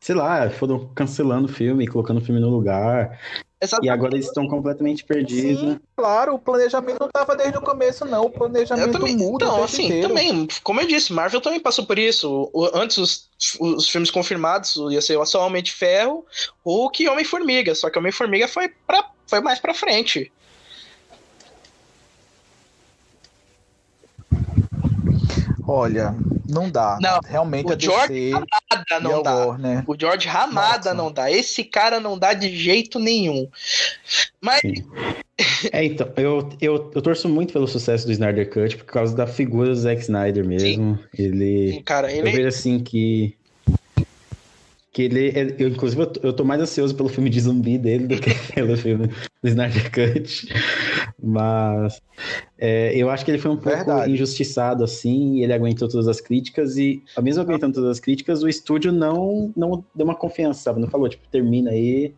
sei lá, foram cancelando o filme, colocando o filme no lugar, e Exatamente. agora eles estão completamente perdidos. Sim, claro, o planejamento não estava desde o começo, não. O planejamento também, muda então, assim, inteiro. também, como eu disse, Marvel também passou por isso. O- antes, os, os filmes confirmados ia ser só Homem de Ferro, Hulk e Homem-Formiga. Só que Homem-Formiga foi, pra, foi mais pra frente. Olha, não dá. Não, Realmente o a George DC Nada e a não dá. Warner. O George Ramada Nossa. não dá. Esse cara não dá de jeito nenhum. Mas, Sim. É, então, eu, eu, eu torço muito pelo sucesso do Snyder Cut por causa da figura do Zack Snyder mesmo. Ele. cara, Eu ele. vejo assim que. Que ele. é- Eu, inclusive, eu tô, eu tô mais ansioso pelo filme de zumbi dele do que pelo filme do Snyder Cut. Mas. é, eu acho que ele foi um pouco Verdade. injustiçado, assim, e ele aguentou todas as críticas, e, mesmo aguentando todas as críticas, o estúdio não, não deu uma confiança, sabe? Não falou, tipo, termina aí.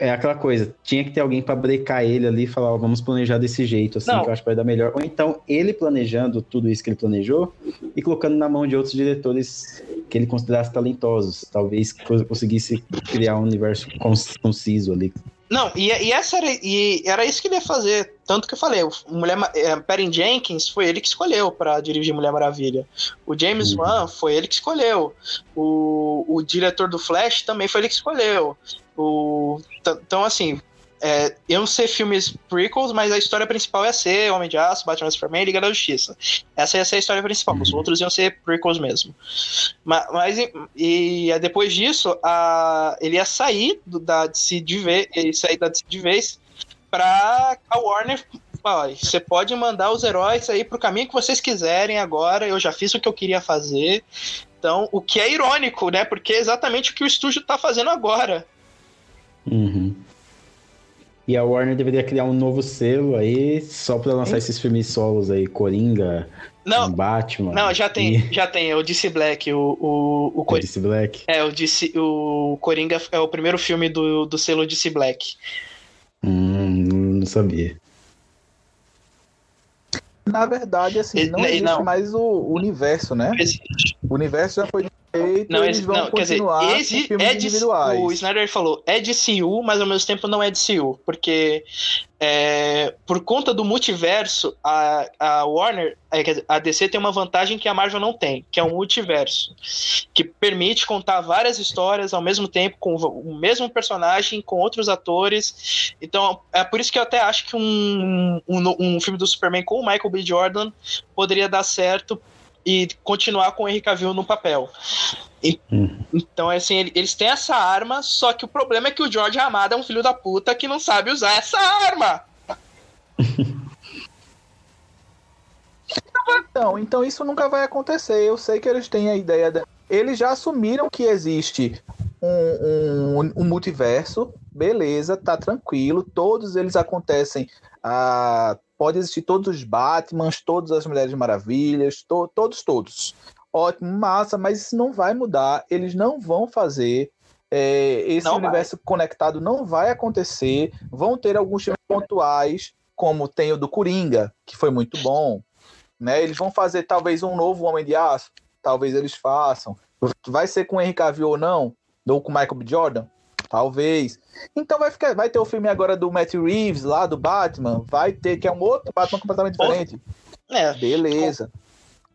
É aquela coisa, tinha que ter alguém pra brecar ele ali e falar, ó, vamos planejar desse jeito, assim, Não. que eu acho que vai dar melhor. Ou então, ele planejando tudo isso que ele planejou e colocando na mão de outros diretores que ele considerasse talentosos. Talvez co- conseguisse criar um universo conciso ali. Não, e, e essa era, e era isso que ele ia fazer. Tanto que eu falei, o Mulher, é, Perry Jenkins foi ele que escolheu pra dirigir Mulher Maravilha. O James Uhum. Wan foi ele que escolheu. O, o diretor do Flash também foi ele que escolheu. O, então, assim, é, iam ser filmes prequels, mas a história principal ia ser Homem de Aço, Batman vs Superman e Liga da Justiça. Essa ia ser a história principal, os Uhum. outros iam ser prequels mesmo. Ma- Mas, e, e depois disso, a, ele ia sair do- da DC de vez, ele sair da DC de vez pra a Warner. Você pode mandar os heróis aí pro caminho que vocês quiserem agora. Eu já fiz o que eu queria fazer. Então, o que é irônico, né? Porque é exatamente o que o estúdio tá fazendo agora. Uhum. E a Warner deveria criar um novo selo aí, só pra lançar esses filmes solos aí, Coringa, Não, Batman. não, já tem, e já tem. É o DC Black, o, o, o Coringa. Alice Black. É, o, DC, o Coringa é o primeiro filme do, do selo DC Black. Hum, não sabia. Na verdade, assim, não e existe não. mais o universo, né? O universo já foi feito Não, eles vão não quer dizer, continuar com exi- filmes é de, individuais. o Snyder falou, é DCU, mas ao mesmo tempo não é DCU, porque é, por conta do multiverso, a, a Warner, é, quer dizer, a DC tem uma vantagem que a Marvel não tem, que é um multiverso, que permite contar várias histórias ao mesmo tempo, com o mesmo personagem, com outros atores, então é por isso que eu até acho que um, um, um filme do Superman com o Michael B. Jordan poderia dar certo e continuar com o Henry Cavill no papel. E- Hum. Então, assim, ele- eles têm essa arma, só que o problema é que o George Amado é um filho da puta que não sabe usar essa arma. Então, então isso nunca vai acontecer. Eu sei que eles têm a ideia. Da... Eles já assumiram que existe um, um, um multiverso. Beleza, tá tranquilo. Todos eles acontecem. Ah, pode existir todos os Batmans, todas as Mulheres Maravilhas, to- todos, todos. Ótimo, massa, mas isso não vai mudar. Eles não vão fazer. é, esse Não vai. universo conectado não vai acontecer. Vão ter alguns filmes pontuais, como tem o do Coringa, que foi muito bom né? Eles vão fazer talvez um novo Homem de Aço, talvez eles façam. Vai ser com o Henry Cavill ou não? Ou com o Michael B. Jordan? Talvez. Então vai ficar, vai ter o filme agora do Matt Reeves lá do Batman, vai ter que é um outro Batman completamente diferente. É. Beleza.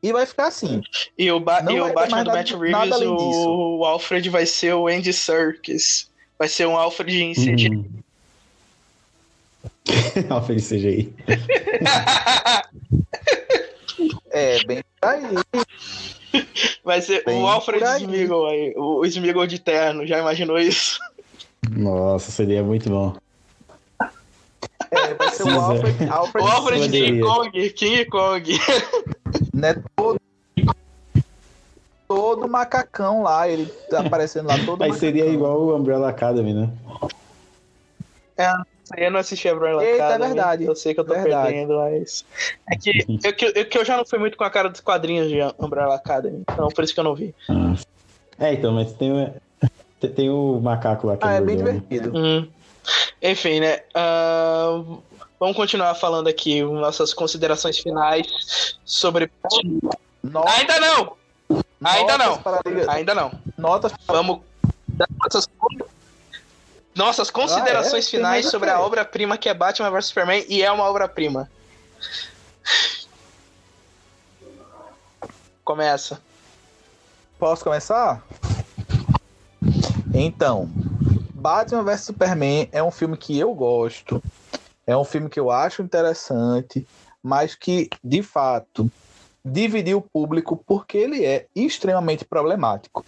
E vai ficar assim. E o, ba e o Batman do Matt Reeves, o, o Alfred vai ser o Andy Serkis. Vai ser um Alfred em CGI. Hum. Alfred CGI. É, bem aí. vai ser Bem o Alfred por aí. Smeagol aí. O Smeagol de terno. Já imaginou isso? Nossa, seria muito bom. É, vai ser o Precisa. Alfred, Alfred, O Alfred. King Kong. King Kong. né? Todo, todo macacão lá, ele tá aparecendo lá todo Aí seria igual o Umbrella Academy, né? Eu não assisti a Umbrella Eita, é Academy, verdade. Eu sei que eu tô Verdade. perdendo, mas... É que eu, que eu- que eu já não fui muito com a cara dos quadrinhos de Umbrella Academy. Então, por isso que eu não vi. Ah. É, então, mas tem, o- tem- tem o macaco lá que Ah, é bem né? divertido. Hum. Enfim, né? ah, vamos continuar falando aqui nossas considerações finais sobre... Notas- Ainda não! Ainda não! Ainda não. Notas Vamos dar nossas, nossas considerações Ah, é? Finais sobre a obra-prima que é Batman vs Superman e é uma obra-prima. Começa. Posso começar? Então, Batman vs Superman é um filme que eu gosto, é um filme que eu acho interessante, mas que, de fato, dividiu o público porque ele é extremamente problemático.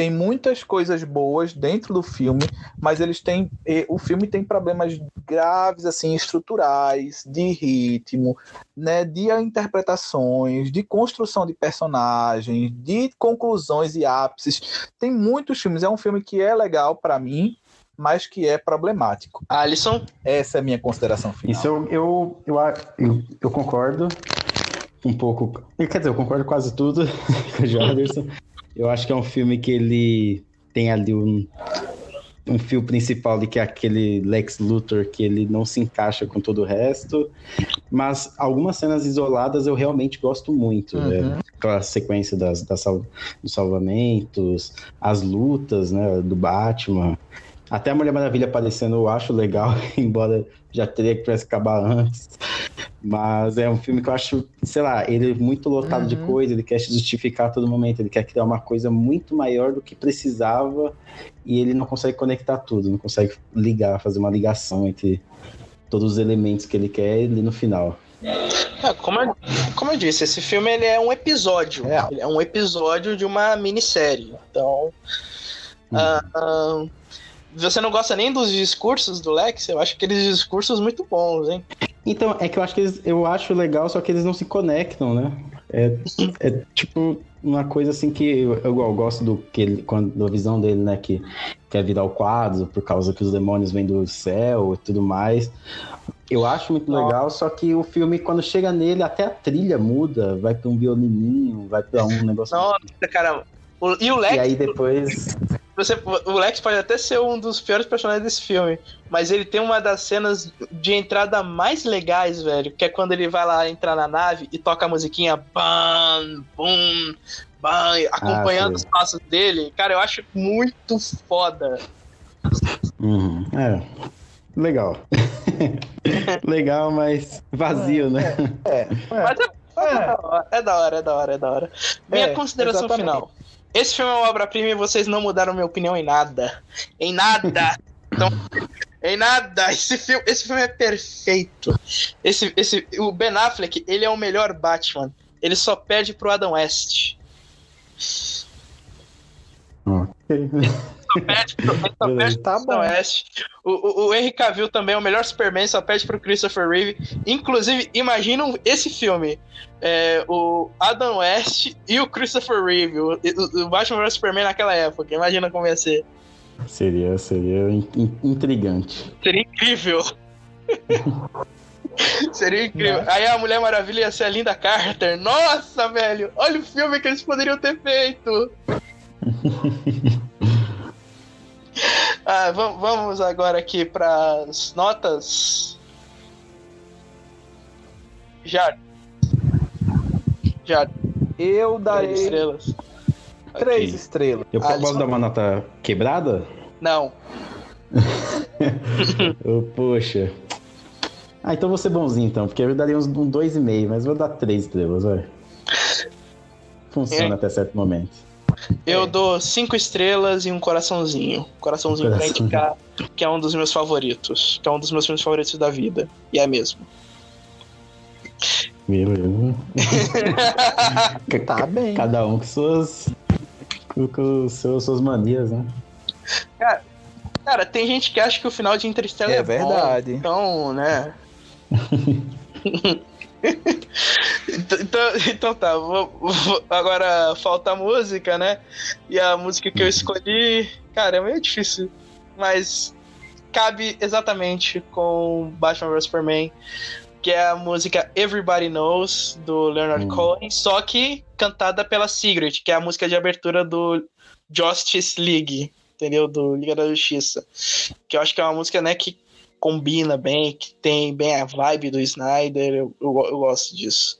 Tem muitas coisas boas dentro do filme, mas eles têm. O filme tem problemas graves, assim, estruturais, de ritmo, né, de interpretações, de construção de personagens, de conclusões e ápices. Tem muitos filmes. É um filme que é legal pra mim, mas que é problemático. Alisson, Essa é a minha consideração final. Isso eu, eu, eu, eu, eu concordo um pouco. Quer dizer, eu concordo quase tudo com o Jorderson. Eu acho que é um filme que ele tem ali um, um fio principal de que é aquele Lex Luthor que ele não se encaixa com todo o resto. Mas algumas cenas isoladas eu realmente gosto muito. né? Uhum. Aquela sequência das, das dos salvamentos, as lutas né, do Batman. Até a Mulher Maravilha aparecendo eu acho legal, embora já teria que acabar antes. Mas é um filme que eu acho, sei lá, ele é muito lotado de Uhum. coisa, ele quer se justificar a todo momento, ele quer criar uma coisa muito maior do que precisava e ele não consegue conectar tudo, não consegue ligar, fazer uma ligação entre todos os elementos que ele quer ali no final. é, como, eu, como eu disse, esse filme ele é um episódio. É. Ele é um episódio de uma minissérie. Então. ah, ah, você não gosta nem dos discursos do Lex? Eu acho aqueles discursos muito bons, hein? Então, é que eu acho que eles, eu acho legal, só que eles não se conectam, né? É, é tipo, uma coisa assim que eu, eu gosto do que ele, quando, da visão dele, né? Que quer virar o quadro por causa que os demônios vêm do céu e tudo mais. Eu acho muito legal, só que o filme, quando chega nele, até a trilha muda, vai pra um violininho, vai pra um negócio. Nossa, cara. O- e o Lex, e aí depois. Você, o Lex pode até ser um dos piores personagens desse filme, mas ele tem uma das cenas de entrada mais legais, velho, que é quando ele vai lá entrar na nave e toca a musiquinha bam, bum, bam, acompanhando sei. os passos dele. Cara, eu acho muito foda. Uhum, é. Legal. legal, mas vazio, né? É, Mas é, é da hora, é da hora, é da hora. Minha É, consideração exatamente. final. Esse filme é uma obra-prima e vocês não mudaram minha opinião em nada. Em nada. Então, em nada. Esse filme, esse filme é perfeito. Esse, esse, o Ben Affleck, ele é o melhor Batman. Ele só perde pro Adam West. Tá bom. West. O, o, o Henry Cavill também é o melhor Superman, só perde pro Christopher Reeve. Inclusive, imaginam esse filme. É, o Adam West e o Christopher Reeve. O, o, o Batman vs Superman naquela época. Imagina como ia ser. Seria, seria in- in- intrigante. Seria incrível. Seria incrível. Aí a Mulher Maravilha ia ser a Linda Carter. Nossa, velho! Olha o filme que eles poderiam ter feito. ah, vam- vamos agora aqui para as notas. Já. Já, eu três darei estrelas. três Ok. estrelas. Eu Ah, posso só- dar uma nota quebrada? Não. Ô, poxa. Ah, então vou ser bonzinho então, porque eu daria uns um dois e meio, mas vou dar três estrelas, vai. Funciona É. até certo momento. Eu É. dou cinco estrelas e um coraçãozinho. Coraçãozinho pra Coração. indicar que é um dos meus favoritos. Que é um dos meus filmes favoritos da vida. E é mesmo. Beleza. Tá bem. Cada um com suas. com, seus, suas manias, né? Cara, tem gente que acha que o final de Interstellar é, É bom, verdade. então, né? então, então- então tá, vou- vou- agora falta a música, né? E a música que eu escolhi, cara, é meio difícil, mas cabe exatamente com Batman vs Superman, que é a música Everybody Knows, do Leonard Hum. Cohen, só que cantada pela Sigrid, que é a música de abertura do Justice League, entendeu? Do Liga da Justiça. Que eu acho que é uma música, né, que combina bem, que tem bem a vibe do Snyder, eu, eu, eu gosto disso.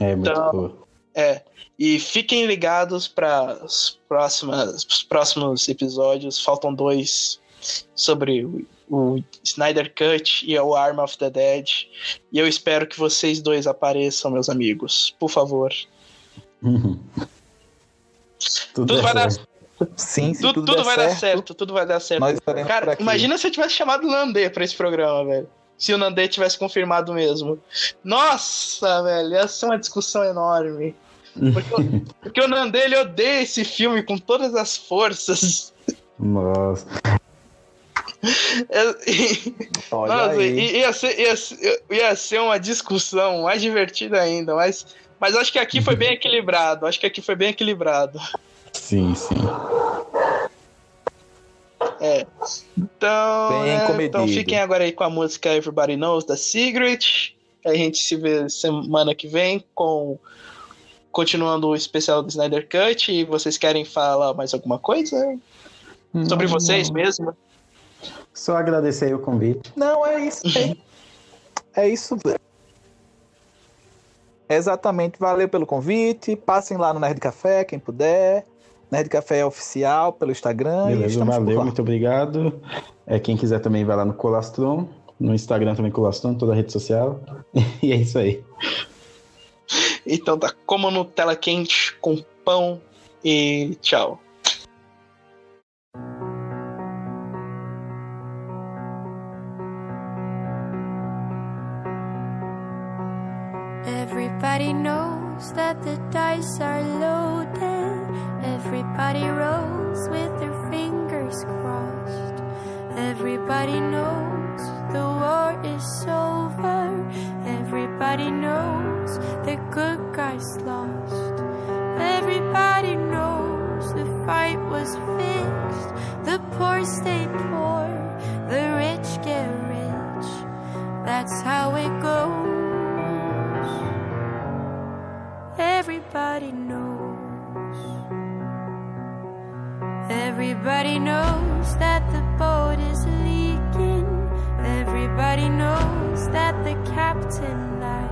É muito Então- boa. É, e fiquem ligados para os próximos episódios, faltam dois sobre o, o Snyder Cut e o Arm of the Dead. E eu espero que vocês dois apareçam, meus amigos. Por favor. Tudo, Tudo vai dar. Sim, se tudo, tudo, tudo vai certo, dar certo, tudo vai dar certo. Cara, imagina se eu tivesse chamado o Nandê pra esse programa, velho. Se o Nandê tivesse confirmado mesmo. Nossa, velho, ia ser uma discussão enorme. Porque, o- porque o Nandê, ele odeia esse filme com todas as forças. Nossa. Olha Nossa, aí. ia ser, ia, ser- ia ser uma discussão mais divertida ainda, mas, mas acho que aqui foi bem equilibrado. Acho que aqui foi bem equilibrado. Sim, sim. É. Então, Bem comedido. então fiquem agora aí com a música Everybody Knows da Sigrid. A gente se vê semana que vem com continuando o especial do Snyder Cut. E vocês querem falar mais alguma coisa sobre Não, vocês não. mesmo? Só agradecer aí o convite. Não, é isso. É, é isso. Exatamente. Valeu pelo convite. Passem lá no Nerd Café, quem puder. Nerd Café é oficial pelo Instagram. Beleza, valeu, muito obrigado. É, quem quiser também vai lá no Colastron, no Instagram também Colastron, toda a rede social. E é isso aí. Então tá, como Nutella quente com pão e tchau. Everybody knows the good guys lost. Everybody knows the fight was fixed. The poor stay poor, the rich get rich. That's how it goes. Everybody knows. Everybody knows that the boat is leaking. Everybody knows that the captain lies.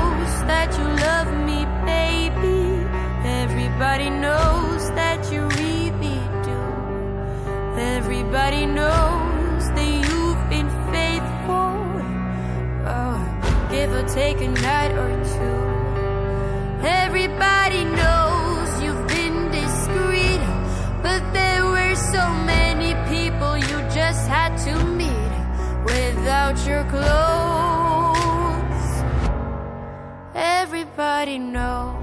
take a night or two. Everybody knows you've been discreet, but there were so many people you just had to meet without your clothes. Everybody knows.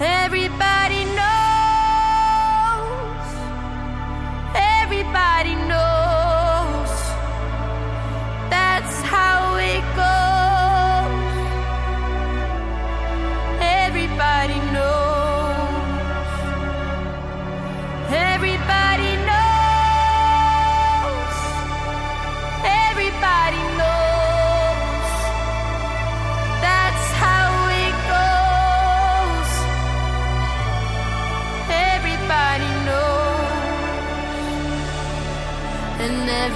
Everybody knows.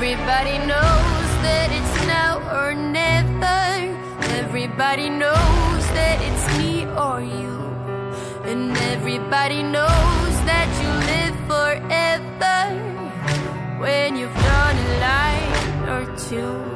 Everybody knows that it's now or never. Everybody knows that it's me or you. And everybody knows that you live forever when you've done a line or two.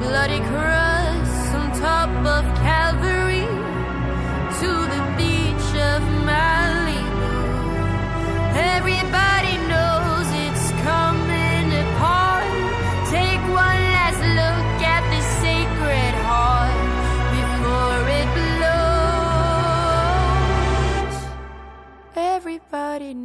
Bloody cross on top of Calvary to the beach of Malibu. Everybody knows it's coming apart. Take one last look at the sacred heart before it blows. Everybody knows.